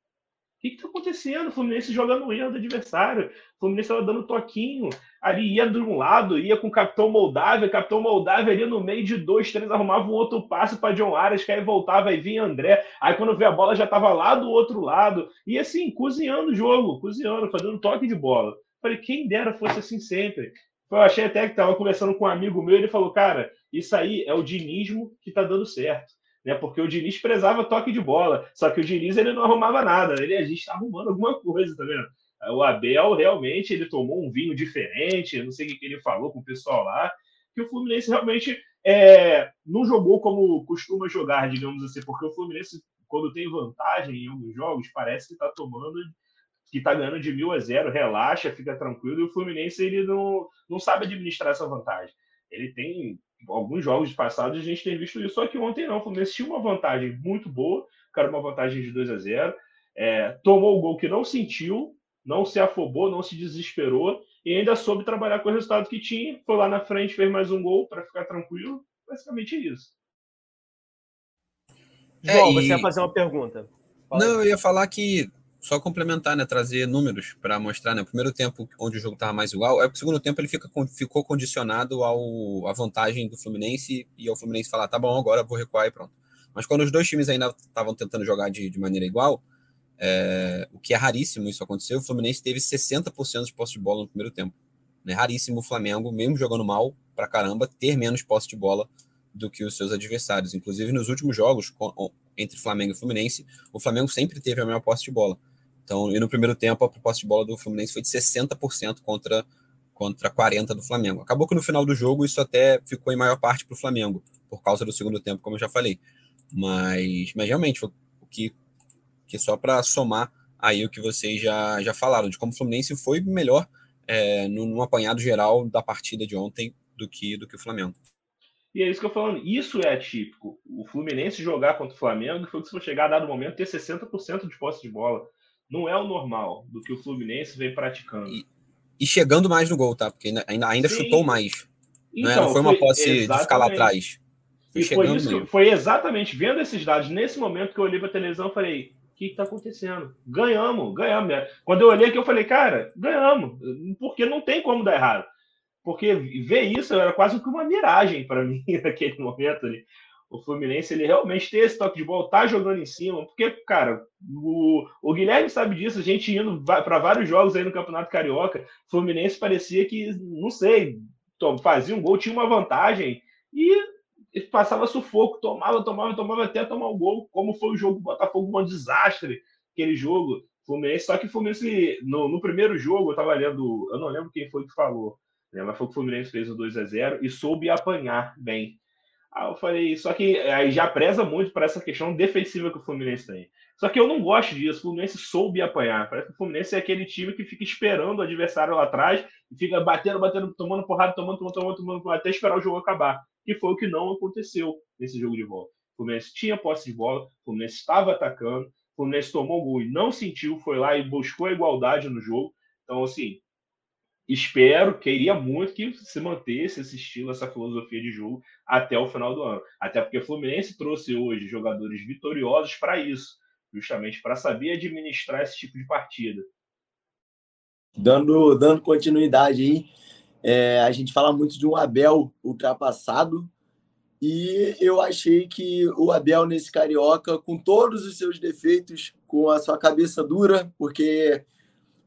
Speaker 4: que está acontecendo? O Fluminense jogando o erro do adversário. O Fluminense estava dando toquinho. Ali ia de um lado, ia com o Capitão Moldávia. Capitão Moldávia ali no meio de dois, três, arrumava um outro passe para John Arias, que aí voltava e vinha André. Aí quando vê a bola já estava lá do outro lado. E assim, cozinhando o jogo, cozinhando, fazendo toque de bola. Falei, quem dera fosse assim sempre. Eu achei até que estava conversando com um amigo meu, ele falou, cara, isso aí é o dinismo que está dando certo né? Porque o Diniz prezava toque de bola, só que o Diniz ele não arrumava nada, ele a gente está arrumando alguma coisa, tá vendo? O Abel realmente ele tomou um vinho diferente, não sei o que ele falou com o pessoal lá, que o Fluminense realmente é, não jogou como costuma jogar, digamos assim, porque o Fluminense quando tem vantagem em alguns jogos parece que está tomando que está ganhando de mil a zero, relaxa, fica tranquilo, e o Fluminense ele não, não sabe administrar essa vantagem. Ele tem alguns jogos passados a gente tem visto isso, só que ontem não. O Fluminense tinha uma vantagem muito boa, cara, uma vantagem de 2 a 0 é, tomou o gol que não sentiu, não se afobou, não se desesperou e ainda soube trabalhar com o resultado que tinha. Foi lá na frente, fez mais um gol para ficar tranquilo. Basicamente isso.
Speaker 1: É, João, e... você ia fazer uma pergunta.
Speaker 2: Fala não, eu ia falar que só complementar, né, trazer números para mostrar, né, o primeiro tempo onde o jogo estava mais igual, é o segundo tempo ele fica, ficou condicionado ao à vantagem do Fluminense e ao Fluminense falar, tá bom, agora vou recuar e pronto. Mas quando os dois times ainda estavam tentando jogar de, de maneira igual, é, o que é raríssimo isso aconteceu, o Fluminense teve 60% de posse de bola no primeiro tempo. É raríssimo o Flamengo, mesmo jogando mal pra caramba, ter menos posse de bola do que os seus adversários. Inclusive, nos últimos jogos, entre Flamengo e Fluminense, o Flamengo sempre teve a maior posse de bola. Então, e no primeiro tempo, a proposta de bola do Fluminense foi de 60% contra, contra 40% do Flamengo. Acabou que no final do jogo isso até ficou em maior parte para o Flamengo, por causa do segundo tempo, como eu já falei. Mas, mas realmente, foi o que, que só para somar aí o que vocês já, já falaram, de como o Fluminense foi melhor é, no apanhado geral da partida de ontem do que, do que o Flamengo.
Speaker 4: E é isso que eu falando. Isso é atípico. O Fluminense jogar contra o Flamengo foi que se for chegar a dado momento ter 60% de posse de bola não é o normal do que o Fluminense vem praticando.
Speaker 2: E, e chegando mais no gol, tá? Porque ainda, ainda chutou mais. Então, não, é? não foi uma posse exatamente. de ficar lá atrás.
Speaker 4: Foi e foi, isso, foi exatamente vendo esses dados nesse momento que eu olhei para a televisão e falei: o que está acontecendo? Ganhamos, ganhamos. Quando eu olhei aqui, eu falei, cara, ganhamos, porque não tem como dar errado. porque ver isso era quase que uma miragem para mim naquele momento ali. O Fluminense ele realmente tem esse toque de bola, tá jogando em cima, porque, cara, o, o Guilherme sabe disso, a gente indo para vários jogos aí no Campeonato Carioca, Fluminense parecia que, não sei, fazia um gol, tinha uma vantagem e passava sufoco, tomava, tomava, tomava até tomar o um gol, como foi o jogo do Botafogo, um desastre aquele jogo. Fluminense, só que Fluminense, no, no primeiro jogo, eu tava lendo, eu não lembro quem foi que falou, né, mas foi que o Fluminense fez o 2 a 0 e soube apanhar bem. Aí eu falei, só que aí já preza muito para essa questão defensiva que o Fluminense tem. Só que eu não gosto disso. O Fluminense soube apanhar. Parece que o Fluminense é aquele time que fica esperando o adversário lá atrás e fica batendo, batendo, tomando porrada, tomando, tomando, tomando, tomando, até esperar o jogo acabar. Que foi o que não aconteceu nesse jogo de volta. O Fluminense tinha posse de bola, o Fluminense estava atacando, o Fluminense tomou gol e não sentiu, foi lá e buscou a igualdade no jogo. Então, assim, espero, queria muito que se mantesse esse estilo, essa filosofia de jogo até o final do ano. Até porque o Fluminense trouxe hoje jogadores vitoriosos para isso, justamente para saber administrar esse tipo de partida.
Speaker 3: Dando, dando continuidade aí, é, a gente fala muito de um Abel ultrapassado, e eu achei que o Abel, nesse Carioca, com todos os seus defeitos, com a sua cabeça dura, porque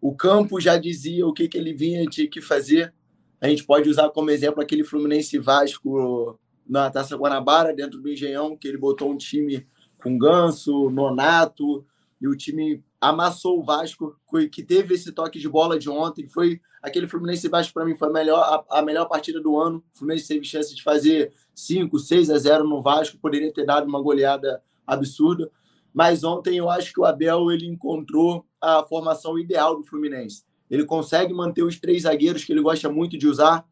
Speaker 3: o campo já dizia o que, que ele vinha de que fazer. A gente pode usar como exemplo aquele Fluminense Vasco na Taça Guanabara, dentro do Engenhão, que ele botou um time com Ganso, Nonato, e o time amassou o Vasco, que teve esse toque de bola de ontem. Foi aquele Fluminense Vasco, para mim, foi a melhor, a, a, melhor partida do ano. O Fluminense teve chance de fazer 5, 6 a 0 no Vasco, poderia ter dado uma goleada absurda. Mas ontem eu acho que o Abel ele encontrou a formação ideal do Fluminense. Ele consegue manter os três zagueiros que ele gosta muito de usar.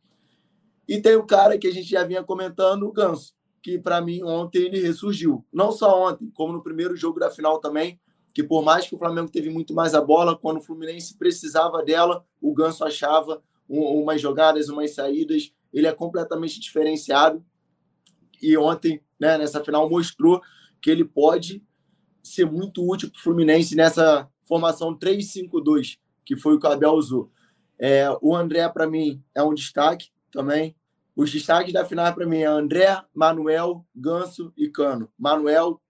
Speaker 3: E tem o cara que a gente já vinha comentando, o Ganso, que para mim ontem ele ressurgiu. Não só ontem, como no primeiro jogo da final também que por mais que o Flamengo teve muito mais a bola, quando o Fluminense precisava dela, o Ganso achava um, umas jogadas, umas saídas. Ele é completamente diferenciado. E ontem, né, nessa final, mostrou que ele pode ser muito útil para o Fluminense nessa formação 3-5-2, que foi o que o Abel usou. É, o André, para mim, é um destaque também. Os destaques da final, para mim, é André, Manuel, Ganso e Cano. Manuel,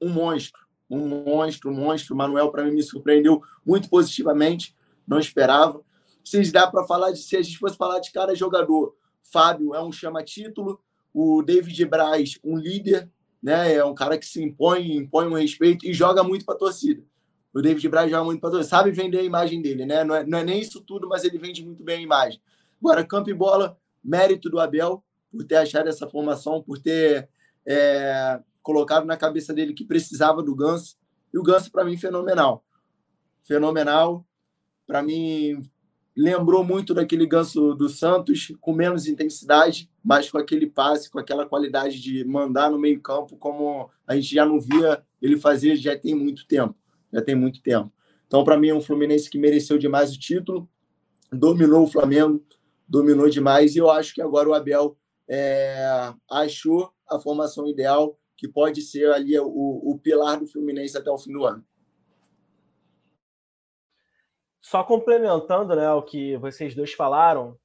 Speaker 3: um monstro um monstro, um monstro. Manuel, para mim, me surpreendeu muito positivamente, não esperava. Se dá para falar de, se a gente fosse falar de cada jogador, Fábio é um chama-título, o David Braz, um líder, né? É um cara que se impõe, impõe um respeito e joga muito para a torcida. O David Braz joga muito para torcida, sabe vender a imagem dele, né? Não é, não é nem isso tudo, mas ele vende muito bem a imagem. Agora, campo e bola, mérito do Abel por ter achado essa formação, por ter é, colocado na cabeça dele que precisava do Ganso. E o Ganso, para mim, fenomenal. Fenomenal. Para mim, lembrou muito daquele Ganso do Santos, com menos intensidade, mas com aquele passe, com aquela qualidade de mandar no meio-campo, como a gente já não via ele fazer já tem muito tempo. Já tem muito tempo. Então, para mim, é um Fluminense que mereceu demais o título, dominou o Flamengo, dominou demais, e eu acho que agora o Abel é, achou a formação ideal que pode ser ali o, o pilar do Fluminense até o fim do ano.
Speaker 1: Só complementando né, o que vocês dois falaram,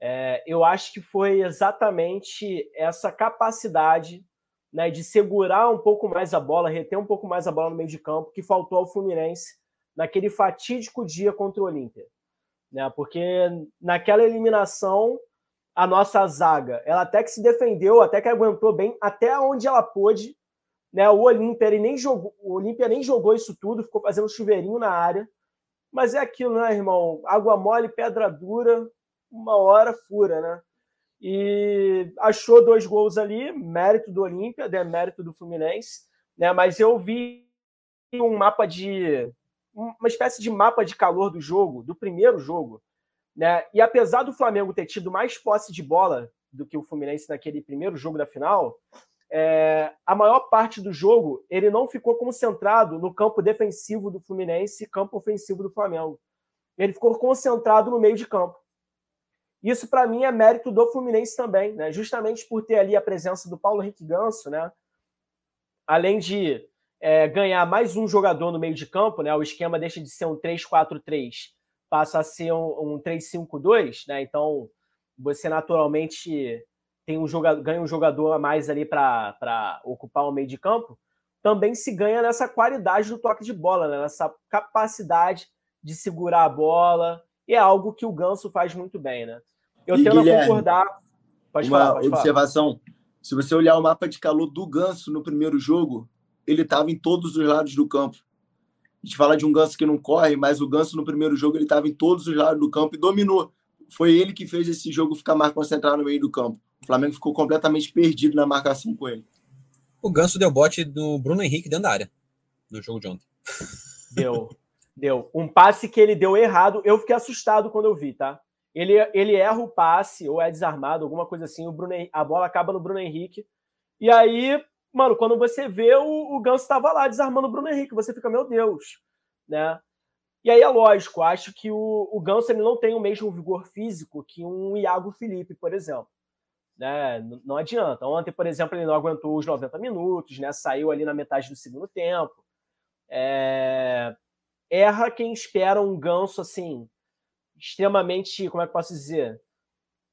Speaker 1: é, eu acho que foi exatamente essa capacidade né, de segurar um pouco mais a bola, reter um pouco mais a bola no meio de campo, que faltou ao Fluminense naquele fatídico dia contra o Olímpia. Né, porque naquela eliminação a nossa zaga. Ela até que se defendeu, até que aguentou bem, até onde ela pôde. Né? O Olímpia nem jogou, o Olímpia nem jogou isso tudo, ficou fazendo chuveirinho na área. Mas é aquilo, né, irmão? Água mole, pedra dura, uma hora fura, né? E achou dois gols ali, mérito do Olímpia, demérito do Fluminense, né? Mas eu vi um mapa de uma espécie de mapa de calor do jogo, do primeiro jogo, né? E apesar do Flamengo ter tido mais posse de bola do que o Fluminense naquele primeiro jogo da final, é, a maior parte do jogo ele não ficou concentrado no campo defensivo do Fluminense e campo ofensivo do Flamengo. Ele ficou concentrado no meio de campo. Isso, para mim, é mérito do Fluminense também, né? justamente por ter ali a presença do Paulo Henrique Ganso, né? além de é, ganhar mais um jogador no meio de campo, né? o esquema deixa de ser um 3-4-3 passa a ser um, um 3-5-2, né? Então você naturalmente tem um jogador, ganha um jogador a mais ali para ocupar o meio de campo, também se ganha nessa qualidade do toque de bola, né? nessa capacidade de segurar a bola. E é algo que o Ganso faz muito bem, né? Eu e tendo Guilherme, a concordar.
Speaker 3: Pode uma falar, pode observação. Falar. Se você olhar o mapa de calor do Ganso no primeiro jogo, ele estava em todos os lados do campo. A gente fala de um Ganso que não corre, mas o Ganso no primeiro jogo ele estava em todos os lados do campo e dominou. Foi ele que fez esse jogo ficar mais concentrado no meio do campo. O Flamengo ficou completamente perdido na marcação com ele.
Speaker 2: O Ganso deu bote do Bruno Henrique dentro da área no jogo de ontem.
Speaker 1: Deu. Deu. Um passe que ele deu errado. Eu fiquei assustado quando eu vi, tá? Ele, ele erra o passe, ou é desarmado, alguma coisa assim. O Bruno, a bola acaba no Bruno Henrique. E aí, mano, quando você vê, o, o Ganso estava lá desarmando o Bruno Henrique. Você fica, meu Deus, né? E aí é lógico, acho que o, o Ganso ele não tem o mesmo vigor físico que um Iago Felipe, por exemplo. Né? Não adianta. Ontem, por exemplo, ele não aguentou os 90 minutos, né? Saiu ali na metade do segundo tempo. É... Erra quem espera um ganso assim, extremamente, como é que posso dizer?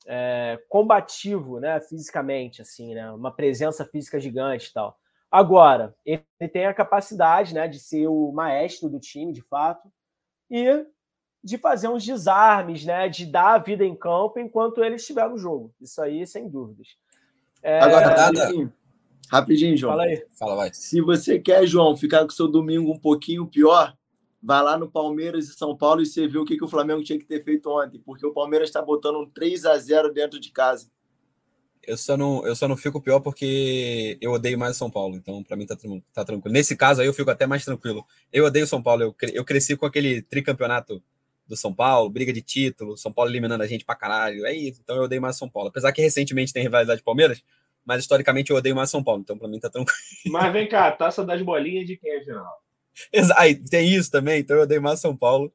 Speaker 1: É... combativo, né? Fisicamente, assim, né? Uma presença física gigante e tal. Agora, ele tem a capacidade né, de ser o maestro do time, de fato, e de fazer uns desarmes, né? De dar a vida em campo enquanto ele estiver no jogo. Isso aí, sem dúvidas.
Speaker 3: É... Agora, rapidinho, rapidinho, João.
Speaker 1: Fala aí.
Speaker 2: Fala, vai.
Speaker 3: Se você quer, João, ficar com o seu domingo um pouquinho pior, vai lá no Palmeiras e São Paulo e você vê o que, que o Flamengo tinha que ter feito ontem, porque o Palmeiras está botando um 3 a 0 dentro de casa.
Speaker 2: Eu só não, eu só não fico pior porque eu odeio mais São Paulo, então para mim tá, tá tranquilo. Nesse caso aí eu fico até mais tranquilo. Eu odeio São Paulo, eu, eu cresci com aquele tricampeonato do São Paulo, briga de título, São Paulo eliminando a gente pra caralho. É isso. Então eu odeio mais São Paulo. Apesar que recentemente tem rivalidade Palmeiras, mas historicamente eu odeio mais São Paulo. Então pra mim tá tranquilo.
Speaker 4: Mas vem cá, a taça das bolinhas de quem, afinal?
Speaker 2: Aí, tem isso também, então eu odeio mais São Paulo.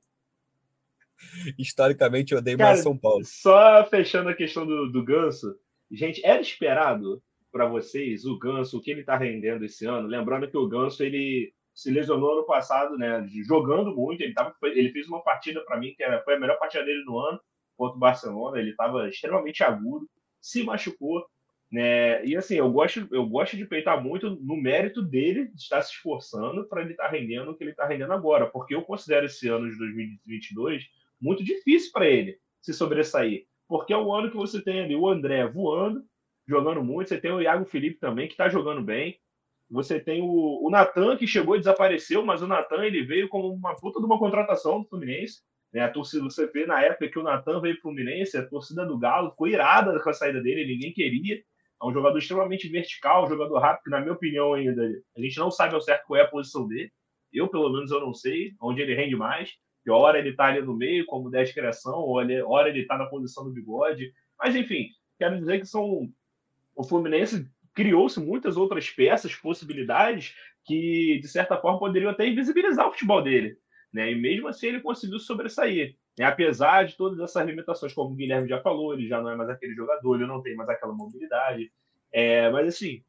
Speaker 2: Historicamente eu odeio Cara, mais São Paulo.
Speaker 4: Só fechando a questão do, do Ganso, gente, era esperado para vocês o Ganso, o que ele tá rendendo esse ano? Lembrando que o Ganso, ele se lesionou ano passado, né? Jogando muito, ele, tava, ele fez uma partida para mim que era, foi a melhor partida dele no ano contra o Barcelona. Ele estava extremamente agudo, se machucou, né? E assim, eu gosto, eu gosto de peitar muito no mérito dele de estar se esforçando para ele estar tá rendendo o que ele está rendendo agora, porque eu considero esse ano de 2022 muito difícil para ele se sobressair, porque é o ano que você tem ali o André voando, jogando muito, você tem o Iago Felipe também que está jogando bem, você tem o, o Natan, que chegou e desapareceu, mas o Natan ele veio como uma puta de uma contratação do Fluminense. Né? A torcida, você vê na época que o Natan veio para o Fluminense, a torcida do Galo ficou irada com a saída dele, ninguém queria. É um jogador extremamente vertical, um jogador rápido, que, na minha opinião, ainda a gente não sabe ao certo qual é a posição dele. Eu, pelo menos, eu não sei onde ele rende mais. Que hora ele está ali no meio, como 10 criação, ou ele, hora ele está na posição do bigode. Mas, enfim, quero dizer que são. O Fluminense criou-se muitas outras peças, possibilidades que, de certa forma, poderiam até invisibilizar o futebol dele. Né? E mesmo assim ele conseguiu sobressair. Né? Apesar de todas essas limitações, como o Guilherme já falou, ele já não é mais aquele jogador, ele não tem mais aquela mobilidade. É, mas assim,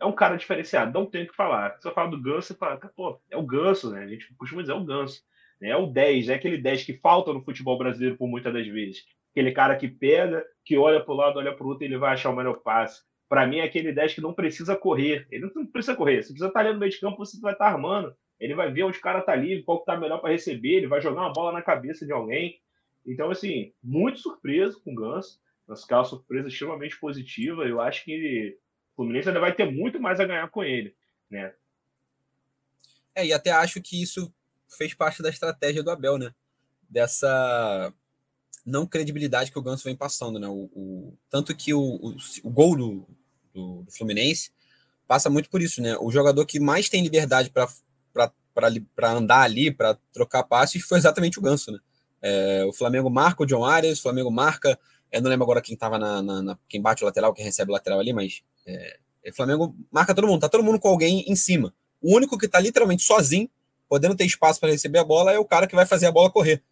Speaker 4: é um cara diferenciado, não tem o que falar. Eu falo do Ganso, você fala, pô, é o Ganso, né? A gente costuma dizer é o Ganso. Né? É o 10, é aquele 10 que falta no futebol brasileiro por muitas das vezes. Aquele cara que pega, que olha para o lado, olha para o outro ele vai achar o melhor passe para mim, é aquele 10 que não precisa correr. Ele não precisa correr. Se precisa estar ali no meio de campo, você vai estar armando. Ele vai ver onde o cara está livre, qual que está melhor para receber. Ele vai jogar uma bola na cabeça de alguém. Então, assim, muito surpreso com o Ganso. Nossa, uma surpresa extremamente positiva. Eu acho que o Fluminense ainda vai ter muito mais a ganhar com ele, né?
Speaker 2: É, e até acho que isso fez parte da estratégia do Abel, né? Dessa não credibilidade que o Ganso vem passando, né? O, o tanto que o, o, o gol do, do, do Fluminense passa muito por isso, né? O jogador que mais tem liberdade para andar ali, para trocar passes, foi exatamente o Ganso, né? É, o Flamengo marca o John Arias, o Flamengo marca, eu não lembro agora quem estava na, na, na, quem bate o lateral, quem recebe o lateral ali, mas é, o Flamengo marca todo mundo, tá todo mundo com alguém em cima. O único que tá literalmente sozinho, podendo ter espaço para receber a bola, é o cara que vai fazer a bola correr.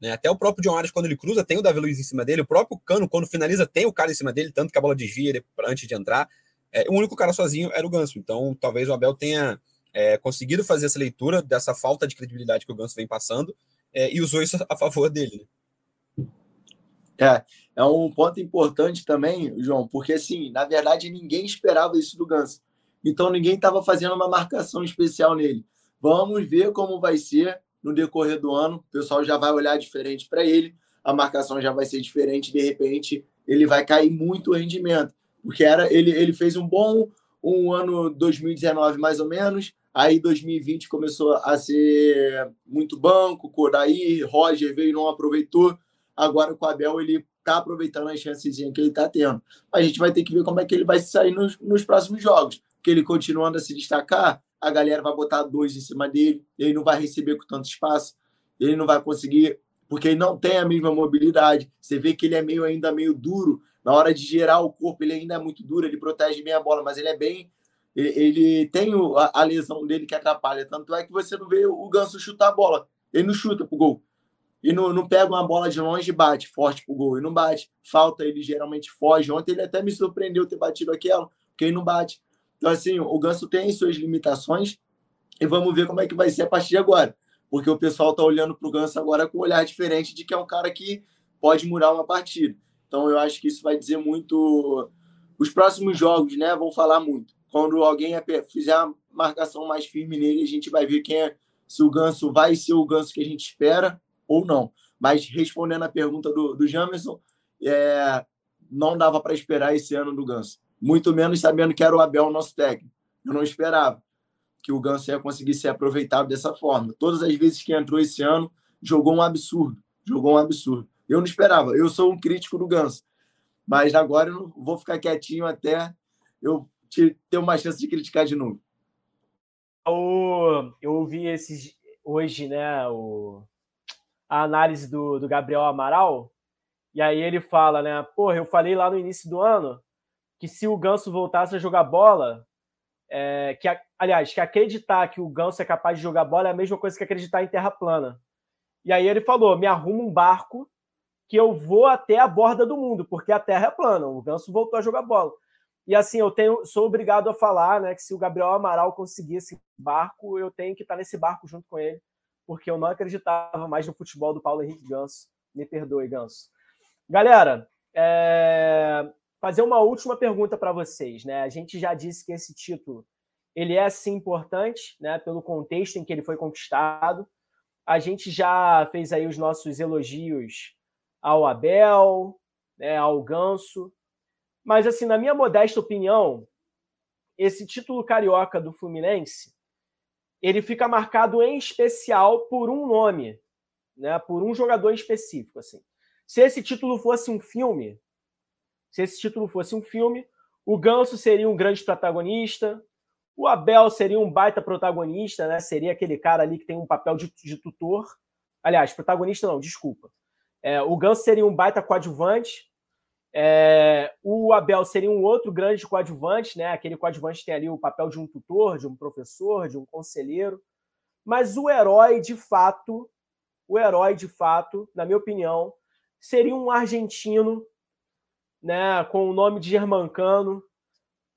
Speaker 2: Né? Até o próprio John Arias, quando ele cruza, tem o Davi Luiz em cima dele. O próprio Cano, quando finaliza, tem o cara em cima dele, tanto que a bola desvia ele antes de entrar. É, o único cara sozinho era o Ganso. Então, talvez o Abel tenha é, conseguido fazer essa leitura dessa falta de credibilidade que o Ganso vem passando é, e usou isso a favor dele. Né?
Speaker 3: É, é um ponto importante também, João, porque assim, na verdade, ninguém esperava isso do Ganso. Então ninguém estava fazendo uma marcação especial nele. Vamos ver como vai ser no decorrer do ano. O pessoal já vai olhar diferente para ele, a marcação já vai ser diferente, de repente ele vai cair muito o rendimento. Porque era ele, ele fez um bom um ano 2019 mais ou menos, aí 2020 começou a ser muito banco, Coraí, Roger veio e não aproveitou. Agora com o Abel ele está aproveitando as chances que ele está tendo. A gente vai ter que ver como é que ele vai sair nos, nos próximos jogos. Porque ele continuando a se destacar, a galera vai botar dois em cima dele, ele não vai receber com tanto espaço, ele não vai conseguir, porque ele não tem a mesma mobilidade. Você vê que ele é meio ainda meio duro. Na hora de gerar o corpo, ele ainda é muito duro, ele protege bem a bola, mas ele é bem. Ele, tem a, lesão dele que atrapalha. Tanto é que você não vê o Ganso chutar a bola. Ele não chuta pro gol. E não, não pega uma bola de longe e bate forte pro gol. E não bate. Falta, ele geralmente foge. Ontem ele até me surpreendeu ter batido aquela, porque ele não bate. Então, assim, o Ganso tem suas limitações e vamos ver como é que vai ser a partir de agora. Porque o pessoal está olhando para o Ganso agora com um olhar diferente de que é um cara que pode mudar uma partida. Então, eu acho que isso vai dizer muito. Os próximos jogos, né, vão falar muito. Quando alguém fizer a marcação mais firme nele, a gente vai ver quem é, se o Ganso vai ser o Ganso que a gente espera ou não. Mas respondendo a pergunta do, do Jamerson, é, não dava para esperar esse ano do Ganso muito menos sabendo que era o Abel nosso técnico. Eu não esperava que o Ganso ia conseguir ser aproveitado dessa forma. Todas as vezes que entrou esse ano, jogou um absurdo. Jogou um absurdo. Eu não esperava. Eu sou um crítico do Ganso. Mas agora eu não vou ficar quietinho até eu ter uma chance de criticar de novo.
Speaker 1: Eu ouvi esses, hoje né, o, a análise do, do Gabriel Amaral, e aí ele fala, né? Porra, eu falei lá no início do ano que se o Ganso voltasse a jogar bola, é, que aliás, que acreditar que o Ganso é capaz de jogar bola é a mesma coisa que acreditar em terra plana. E aí ele falou: me arruma um barco que eu vou até a borda do mundo, porque a terra é plana. O Ganso voltou a jogar bola. E assim, eu tenho, sou obrigado a falar, né, que se o Gabriel Amaral conseguir esse barco, eu tenho que estar nesse barco junto com ele, porque eu não acreditava mais no futebol do Paulo Henrique Ganso. Me perdoe, Ganso. Galera, é fazer uma última pergunta para vocês, né? A gente já disse que esse título ele é sim importante, né? Pelo contexto em que ele foi conquistado. A gente já fez aí os nossos elogios ao Abel, né? Ao Ganso, mas assim, na minha modesta opinião, esse título carioca do Fluminense ele fica marcado em especial por um nome, né? Por um jogador específico, assim. Se esse título fosse um filme, se esse título fosse um filme, o Ganso seria um grande protagonista, o Abel seria um baita protagonista, né? Seria aquele cara ali que tem um papel de, de tutor. Aliás, protagonista não, desculpa. É, o Ganso seria um baita coadjuvante. É, o Abel seria um outro grande coadjuvante, né? Aquele coadjuvante tem ali o papel de um tutor, de um professor, de um conselheiro. Mas o herói, de fato, o herói, de fato, na minha opinião, seria um argentino né, com o nome de Germancano,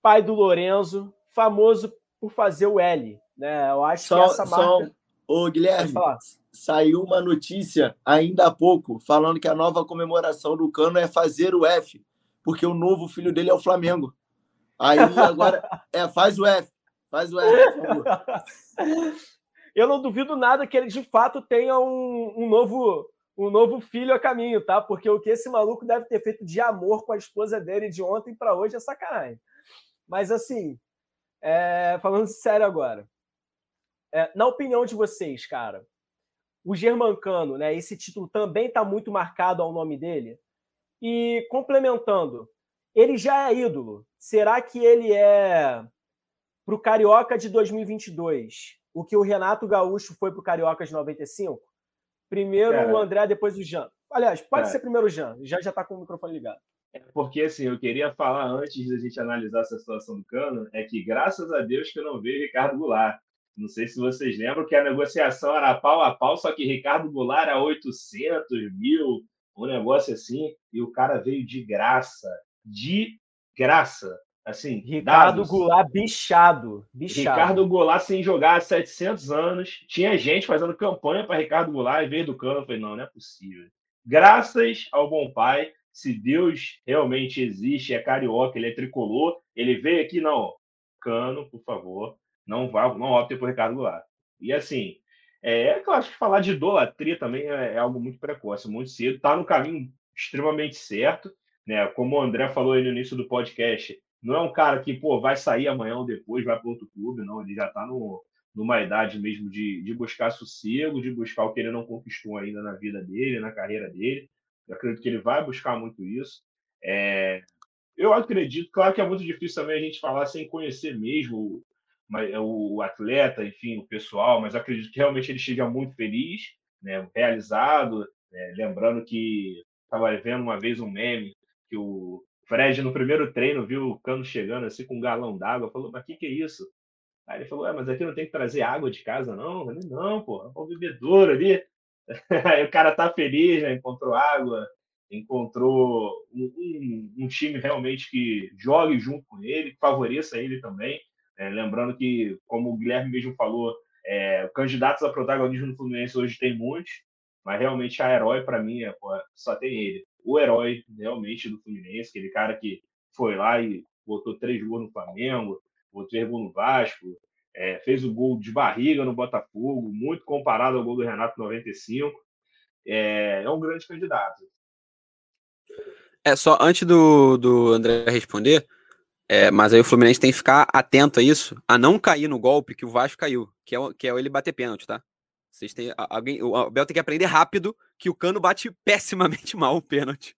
Speaker 1: pai do Lorenzo, famoso por fazer o L. Né? Eu acho só, que essa marca. Só...
Speaker 3: Ô, Guilherme, saiu uma notícia ainda há pouco falando que a nova comemoração do Cano é fazer o F, porque o novo filho dele é o Flamengo. Aí agora é, faz o F, faz o F, por favor.
Speaker 1: Eu não duvido nada que ele de fato tenha um, um novo um novo filho a caminho, tá? Porque o que esse maluco deve ter feito de amor com a esposa dele de ontem para hoje é sacanagem. Mas assim, é... falando sério agora, é... na opinião de vocês, cara, o Germancano, né? Esse título também está muito marcado ao nome dele. E complementando, ele já é ídolo. Será que ele é para o Carioca de 2022 o que o Renato Gaúcho foi para o Carioca de 95? Primeiro Cara, o André, depois o Jean. Aliás, pode ser primeiro o Jean. Já já está com o microfone ligado.
Speaker 4: É porque assim, eu queria falar antes da gente analisar essa situação do Cano, é que graças a Deus que eu não vejo Ricardo Goulart. Não sei se vocês lembram que a negociação era pau a pau, só que Ricardo Goulart era 800 mil, um negócio assim, e o cara veio de graça. De graça. Assim,
Speaker 1: Ricardo dados. Goulart bichado, bichado.
Speaker 4: Ricardo Goulart sem jogar há 700 anos. Tinha gente fazendo campanha para Ricardo Goulart em vez do Cano. Eu falei, não, não é possível. graças ao bom pai, se Deus realmente existe, é carioca, ele é tricolor, ele veio aqui, não, Cano, por favor, não vá, não opte por Ricardo Goulart. E assim, é, é claro que falar de idolatria também é, é algo muito precoce, muito cedo, está no caminho extremamente certo, né? Como o André falou no início do podcast, não é um cara que pô, vai sair amanhã ou depois, vai para outro clube, não, ele já está numa idade mesmo de, de buscar sossego, de buscar o que ele não conquistou ainda na vida dele, na carreira dele. Eu acredito que ele vai buscar muito isso. É, eu acredito, claro que é muito difícil também a gente falar sem conhecer mesmo o, o atleta, enfim, o pessoal, mas acredito que realmente ele esteja muito feliz, né, realizado. Né, lembrando que estava vendo uma vez um meme que o Fred, no primeiro treino, viu o Cano chegando assim com um galão d'água, falou: Mas o que, que é isso? Aí ele falou: mas aqui não tem que trazer água de casa, não? Eu falei: Não, pô, é um bebedouro ali. Aí o cara tá feliz, né? Encontrou água, encontrou um, um, um, time realmente que jogue junto com ele, que favoreça ele também. É, lembrando que, como o Guilherme mesmo falou, é, candidatos a protagonismo no Fluminense hoje tem muitos, mas realmente a herói para mim é, pô, só tem ele. O herói realmente do Fluminense, aquele cara que foi lá e botou três gols no Flamengo, botou gol no Vasco, é, fez o gol de barriga no Botafogo, muito comparado ao gol do Renato 95. É, é um grande candidato.
Speaker 2: É, só antes do, do André responder, é, mas aí o Fluminense tem que ficar atento a isso, a não cair no golpe que o Vasco caiu, que é, que é ele bater pênalti, tá? Vocês têm, alguém, o Abel tem que aprender rápido que o Cano bate pessimamente mal o pênalti.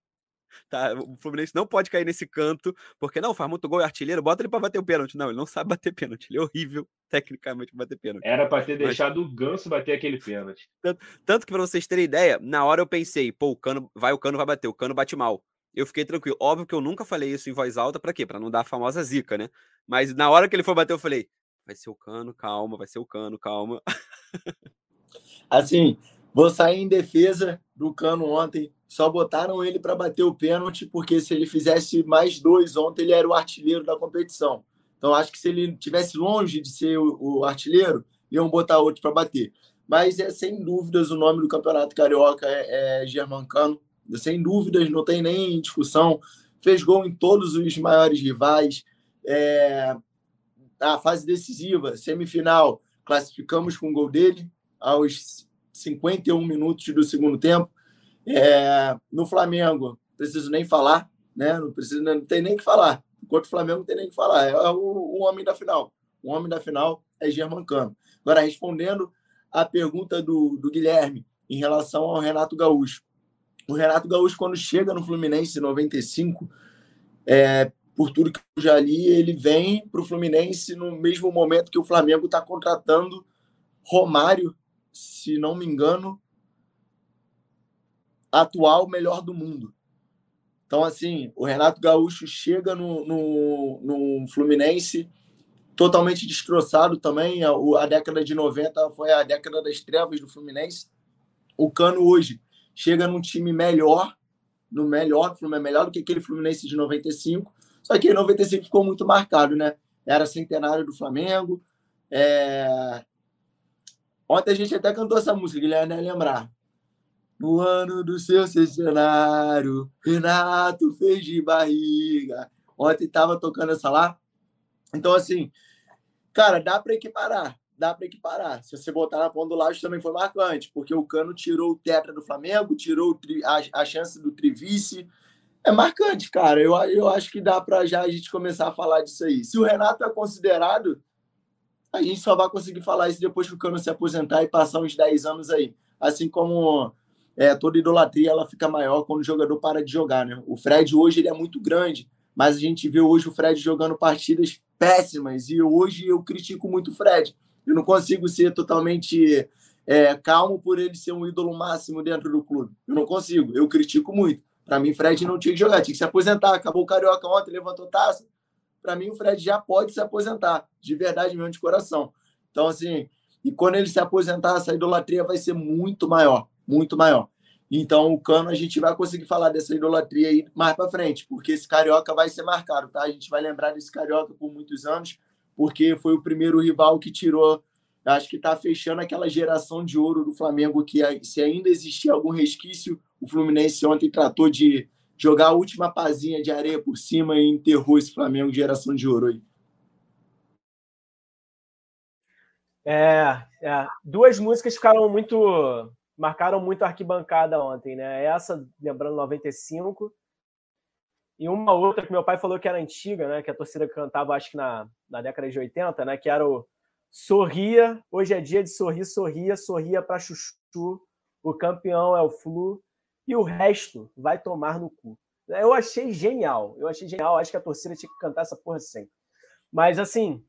Speaker 2: Tá? O Fluminense não pode cair nesse canto, porque não, faz muito gol e artilheiro, bota ele para bater o pênalti. Não, ele não sabe bater pênalti, ele é horrível tecnicamente pra bater pênalti.
Speaker 4: Era para ter deixado Mas... o Ganso bater aquele pênalti.
Speaker 2: Tanto, tanto que para vocês terem ideia, na hora eu pensei, pô, o Cano vai, o Cano vai bater, o Cano bate mal. Eu fiquei tranquilo. Óbvio que eu nunca falei isso em voz alta, para quê? Para não dar a famosa zica, né? Mas na hora que ele foi bater, eu falei: vai ser o cano, calma, vai ser o cano, calma.
Speaker 3: Assim, vou sair em defesa do cano ontem. Só botaram ele para bater o pênalti, porque se ele fizesse mais dois ontem, ele era o artilheiro da competição. Então, acho que se ele tivesse longe de ser o, o artilheiro, iam botar outro para bater. Mas é sem dúvidas o nome do campeonato carioca é, é Germancano sem dúvidas, não tem nem discussão. Fez gol em todos os maiores rivais. É... A fase decisiva, semifinal, classificamos com o gol dele aos 51 minutos do segundo tempo. É... No Flamengo, preciso nem falar, né? Não preciso, não tem nem que falar. Enquanto o Flamengo não tem nem que falar. É o, o homem da final. O homem da final é Germancano. Agora, respondendo à pergunta do, do Guilherme em relação ao Renato Gaúcho o Renato Gaúcho, quando chega no Fluminense em 95, é, por tudo que eu já li, ele vem para o Fluminense no mesmo momento que o Flamengo está contratando Romário, se não me engano, atual melhor do mundo. Então, assim, o Renato Gaúcho chega no, no, no Fluminense totalmente destroçado também. A, a década de 90 foi a década das trevas do Fluminense. O Cano hoje chega num time melhor, no melhor, melhor do que aquele Fluminense de 95. Só que em 95 ficou muito marcado, né? Era centenário do Flamengo. É... Ontem a gente até cantou essa música, Guilherme, né? lembrar. No ano do seu centenário, Renato fez de barriga. Ontem tava tocando essa lá. Então, assim, cara, dá para equiparar dá para equiparar. Se você botar na ponta do lado, também foi marcante, porque o Cano tirou o tetra do Flamengo, tirou a, a chance do trivice. É marcante, cara. Eu, eu acho que dá para já a gente começar a falar disso aí. Se o Renato é considerado, a gente só vai conseguir falar isso depois que o Cano se aposentar e passar uns 10 anos aí. Assim como é, toda idolatria ela fica maior quando o jogador para de jogar, né? O Fred hoje ele é muito grande, mas a gente vê hoje o Fred jogando partidas péssimas e hoje eu critico muito o Fred eu não consigo ser totalmente é, calmo por ele ser um ídolo máximo dentro do clube. Eu não consigo. Eu critico muito. Para mim, Fred não tinha que jogar, tinha que se aposentar. Acabou o Carioca ontem, levantou taça. Para mim, o Fred já pode se aposentar, de verdade mesmo, de coração. Então, assim, e quando ele se aposentar, essa idolatria vai ser muito maior, muito maior. Então, o Cano, a gente vai conseguir falar dessa idolatria aí mais para frente, porque esse Carioca vai ser marcado, tá? A gente vai lembrar desse Carioca por muitos anos, porque foi o primeiro rival que tirou acho que está fechando aquela geração de ouro do Flamengo que se ainda existia algum resquício, o Fluminense ontem tratou de jogar a última pazinha de areia por cima e enterrou esse Flamengo de geração de ouro aí.
Speaker 1: É, é, duas músicas ficaram muito marcaram muito a arquibancada ontem, né? Essa, lembrando 95, e uma outra que meu pai falou que era antiga, né? Que a torcida cantava, acho que na, na década de 80, né? Que era o Sorria, hoje é dia de sorrir, sorria, sorria para chuchu, o campeão é o Flu, e o resto vai tomar no cu. Eu achei genial, eu achei genial, acho que a torcida tinha que cantar essa porra sempre. Mas assim,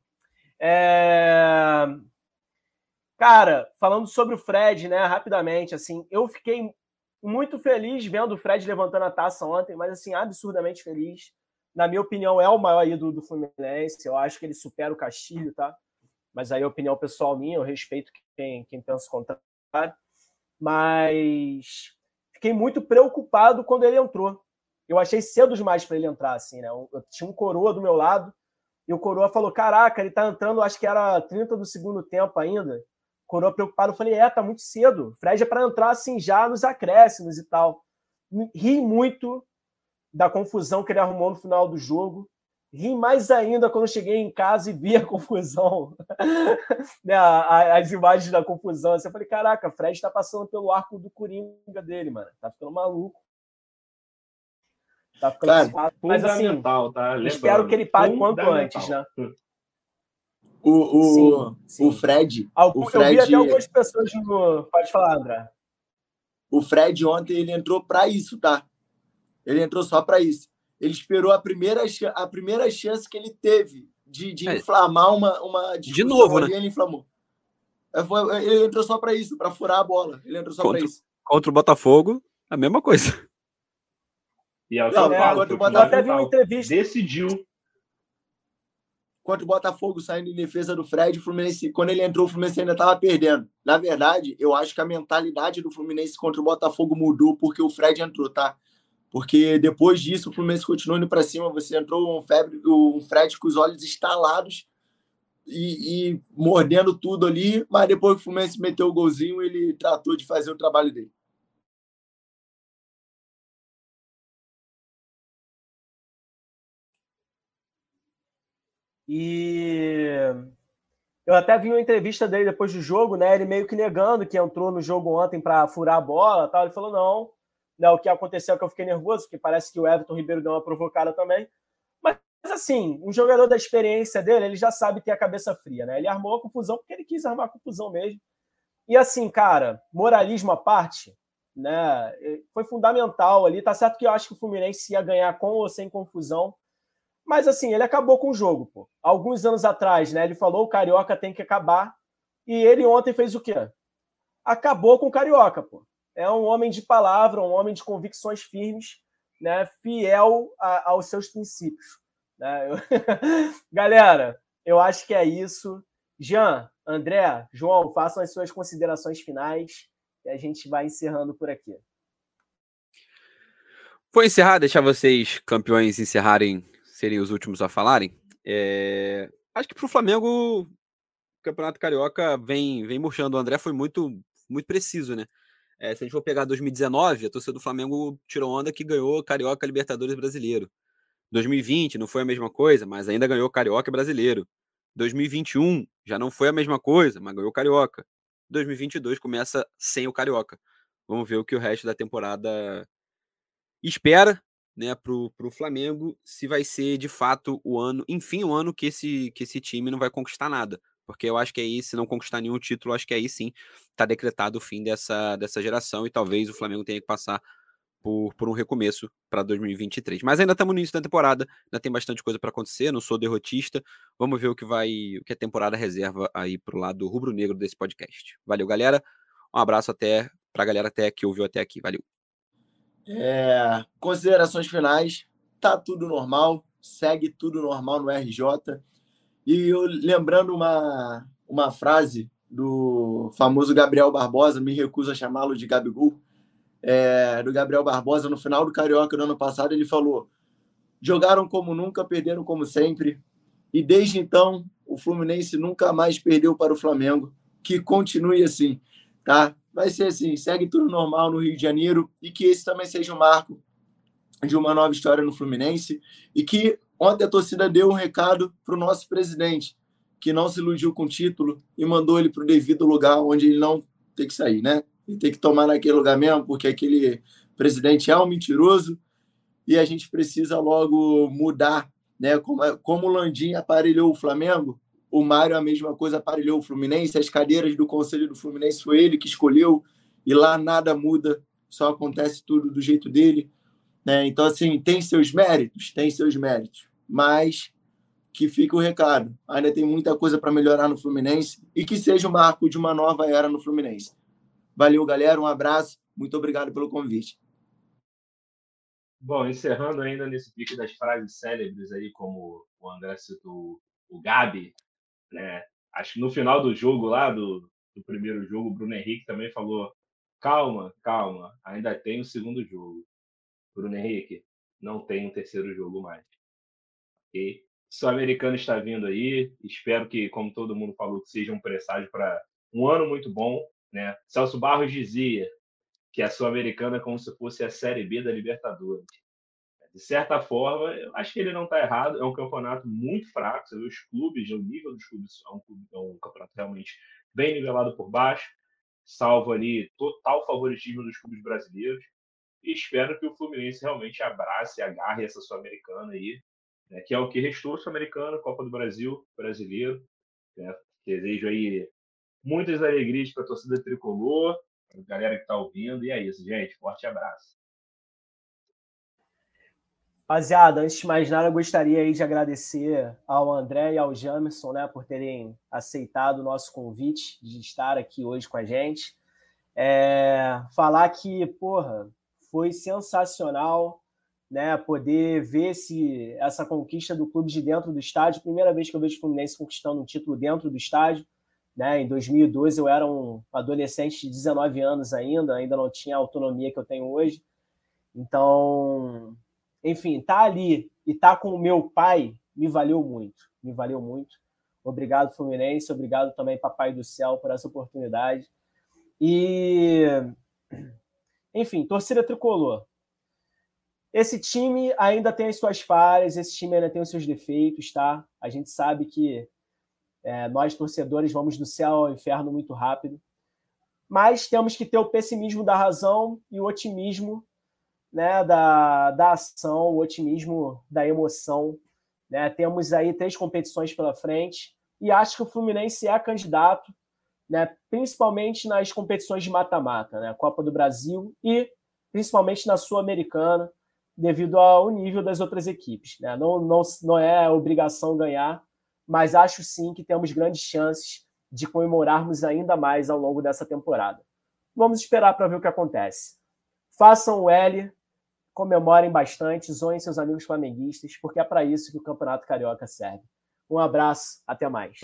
Speaker 1: é... cara, falando sobre o Fred, né, rapidamente, assim, eu fiquei muito feliz vendo o Fred levantando a taça ontem, mas assim, absurdamente feliz. Na minha opinião, é o maior ídolo do Fluminense. Eu acho que ele supera o Castilho, tá? Mas aí é opinião pessoal minha, eu respeito quem, quem pensa o contrário. Mas fiquei muito preocupado quando ele entrou. Eu achei cedo demais para ele entrar, assim, né? Eu, eu tinha um coroa do meu lado, e o coroa falou: Caraca, ele tá entrando, acho que era 30 do segundo tempo ainda. Coroa preocupado, eu falei, é, tá muito cedo. Fred é para entrar assim já nos acréscimos e tal. Ri muito da confusão que ele arrumou no final do jogo. Ri mais ainda quando cheguei em casa e vi a confusão, né, as imagens da confusão. Assim, eu falei, caraca, Fred está passando pelo arco do Coringa dele, mano. Tá ficando maluco. Tá ficando Cara, Mas assim, tá? espero que ele pare quanto antes, né?
Speaker 3: O, o, sim, sim. o Fred.
Speaker 1: o Fred. Eu vi até algumas pessoas no. Pode falar, André.
Speaker 3: O Fred ontem ele entrou para isso, tá? Ele entrou só para isso. Ele esperou a primeira, a primeira chance que ele teve de, de é. inflamar uma, uma
Speaker 2: De novo, né?
Speaker 3: Ele inflamou. É, ele entrou só para isso, para furar a bola. Ele entrou só para isso.
Speaker 2: Contra o Botafogo, a mesma coisa.
Speaker 4: E é o São Paulo, é, Botafogo, até vi uma entrevista. Decidiu
Speaker 3: contra o Botafogo saindo em defesa do Fred, Fluminense, quando ele entrou, o Fluminense ainda estava perdendo. Na verdade, eu acho que a mentalidade do Fluminense contra o Botafogo mudou porque o Fred entrou, tá? Porque depois disso, o Fluminense continuou indo para cima. Você entrou um, febre, um Fred com os olhos estalados e, e mordendo tudo ali, mas depois que o Fluminense meteu o golzinho, ele tratou de fazer o trabalho dele.
Speaker 1: E eu até vi uma entrevista dele depois do jogo, né? Ele meio que negando que entrou no jogo ontem para furar a bola, tal. Ele falou não, né? O que aconteceu é que eu fiquei nervoso, porque parece que o Everton Ribeiro deu uma provocada também. Mas assim, um jogador da experiência dele, ele já sabe ter a cabeça fria, né? Ele armou a confusão porque ele quis armar a confusão mesmo. E assim, cara, moralismo à parte, né? Foi fundamental ali. Tá certo que eu acho que o Fluminense ia ganhar com ou sem confusão mas assim, ele acabou com o jogo, pô. Alguns anos atrás, né? Ele falou o Carioca tem que acabar. E ele ontem fez o quê? Acabou com o Carioca, pô. É um homem de palavra, um homem de convicções firmes, né? Fiel a, aos seus princípios. Né? Eu... Galera, eu acho que é isso. Jean, André, João, façam as suas considerações finais e a gente vai encerrando por aqui.
Speaker 2: Vou encerrar, deixar vocês, campeões, encerrarem serem os últimos a falarem. É... Acho que para o Flamengo, o Campeonato Carioca vem, vem murchando. O André foi muito, muito preciso, né? É, se a gente for pegar 2019, a torcida do Flamengo tirou onda que ganhou Carioca Libertadores Brasileiro. 2020 não foi a mesma coisa, mas ainda ganhou Carioca Brasileiro. 2021 já não foi a mesma coisa, mas ganhou Carioca. 2022 começa sem o Carioca. Vamos ver o que o resto da temporada espera né, para o Flamengo se vai ser de fato o ano, enfim, o ano que esse, que esse time não vai conquistar nada. Porque eu acho que aí, se não conquistar nenhum título, acho que aí sim está decretado o fim dessa, dessa geração e talvez o Flamengo tenha que passar por, por um recomeço para 2023. Mas ainda estamos no início da temporada, ainda tem bastante coisa para acontecer, não sou derrotista. Vamos ver o que vai, o que a temporada reserva aí para o lado rubro-negro desse podcast. Valeu, galera. Um abraço até para a galera até que ouviu até aqui. Valeu.
Speaker 3: É, considerações finais, tá tudo normal, segue tudo normal no RJ. E eu lembrando uma, uma frase do famoso Gabriel Barbosa, me recuso a chamá-lo de Gabigol, é, do Gabriel Barbosa, no final do Carioca do ano passado, ele falou: jogaram como nunca, perderam como sempre. E desde então, o Fluminense nunca mais perdeu para o Flamengo. que continue assim, tá? Vai ser assim, segue tudo normal no Rio de Janeiro e que esse também seja um marco de uma nova história no Fluminense e que ontem a torcida deu um recado para o nosso presidente, que não se iludiu com o título e mandou ele para o devido lugar onde ele não tem que sair, né? Ele tem que tomar naquele lugar mesmo, porque aquele presidente é um mentiroso e a gente precisa logo mudar, né? Como, como o Landim aparelhou o Flamengo, o Mário a mesma coisa aparelhou o Fluminense, as cadeiras do Conselho do Fluminense foi ele que escolheu e lá nada muda, só acontece tudo do jeito dele. Né? Então, assim, tem seus méritos? Tem seus méritos. Mas que fique o recado. Ainda tem muita coisa para melhorar no Fluminense e que seja o marco de uma nova era no Fluminense. Valeu, galera. Um abraço. Muito obrigado pelo convite.
Speaker 4: Bom, encerrando ainda nesse pique das frases célebres aí, como o André citou o Gabi, né? Acho que no final do jogo lá, do, do primeiro jogo, o Bruno Henrique também falou: calma, calma, ainda tem o segundo jogo. Bruno Henrique, não tem um terceiro jogo mais. Ok? O Sul-Americano está vindo aí. Espero que, como todo mundo falou, que seja um presságio para um ano muito bom. Né? Celso Barros dizia que a Sul-Americana é como se fosse a Série B da Libertadores. De certa forma, eu acho que ele não está errado. É um campeonato muito fraco. Você vê os clubes, o nível dos clubes é um, é um campeonato realmente bem nivelado por baixo, salvo ali total favoritismo dos clubes brasileiros. E espero que o Fluminense realmente abrace agarre essa Sul-Americana aí, né, que é o que restou Sul-Americana, Copa do Brasil, brasileiro. Né, desejo aí muitas alegrias para a torcida tricolor, para a galera que está ouvindo. E é isso, gente. Forte abraço.
Speaker 1: Rapaziada, antes de mais nada, eu gostaria aí de agradecer ao André e ao Jamerson né, por terem aceitado o nosso convite de estar aqui hoje com a gente. É, falar que, porra, foi sensacional né, poder ver esse, essa conquista do clube de dentro do estádio. Primeira vez que eu vejo o Fluminense conquistando um título dentro do estádio. Né? Em 2012 eu era um adolescente de 19 anos ainda, ainda não tinha a autonomia que eu tenho hoje. Então, enfim, tá ali e tá com o meu pai me valeu muito, me valeu muito. Obrigado Fluminense, obrigado também Papai do Céu por essa oportunidade. E enfim, torcida tricolor. Esse time ainda tem as suas falhas, esse time ainda tem os seus defeitos, tá? A gente sabe que é, nós, torcedores, vamos do céu ao inferno muito rápido. Mas temos que ter o pessimismo da razão e o otimismo né, da, da ação, o otimismo da emoção. Né? Temos aí três competições pela frente e acho que o Fluminense é candidato né, principalmente nas competições de mata-mata, né, Copa do Brasil e principalmente na Sul-Americana, devido ao nível das outras equipes. Né? Não, não, não é obrigação ganhar, mas acho sim que temos grandes chances de comemorarmos ainda mais ao longo dessa temporada. Vamos esperar para ver o que acontece. Façam o L, comemorem bastante, zoem seus amigos flamenguistas, porque é para isso que o Campeonato Carioca serve. Um abraço, até mais.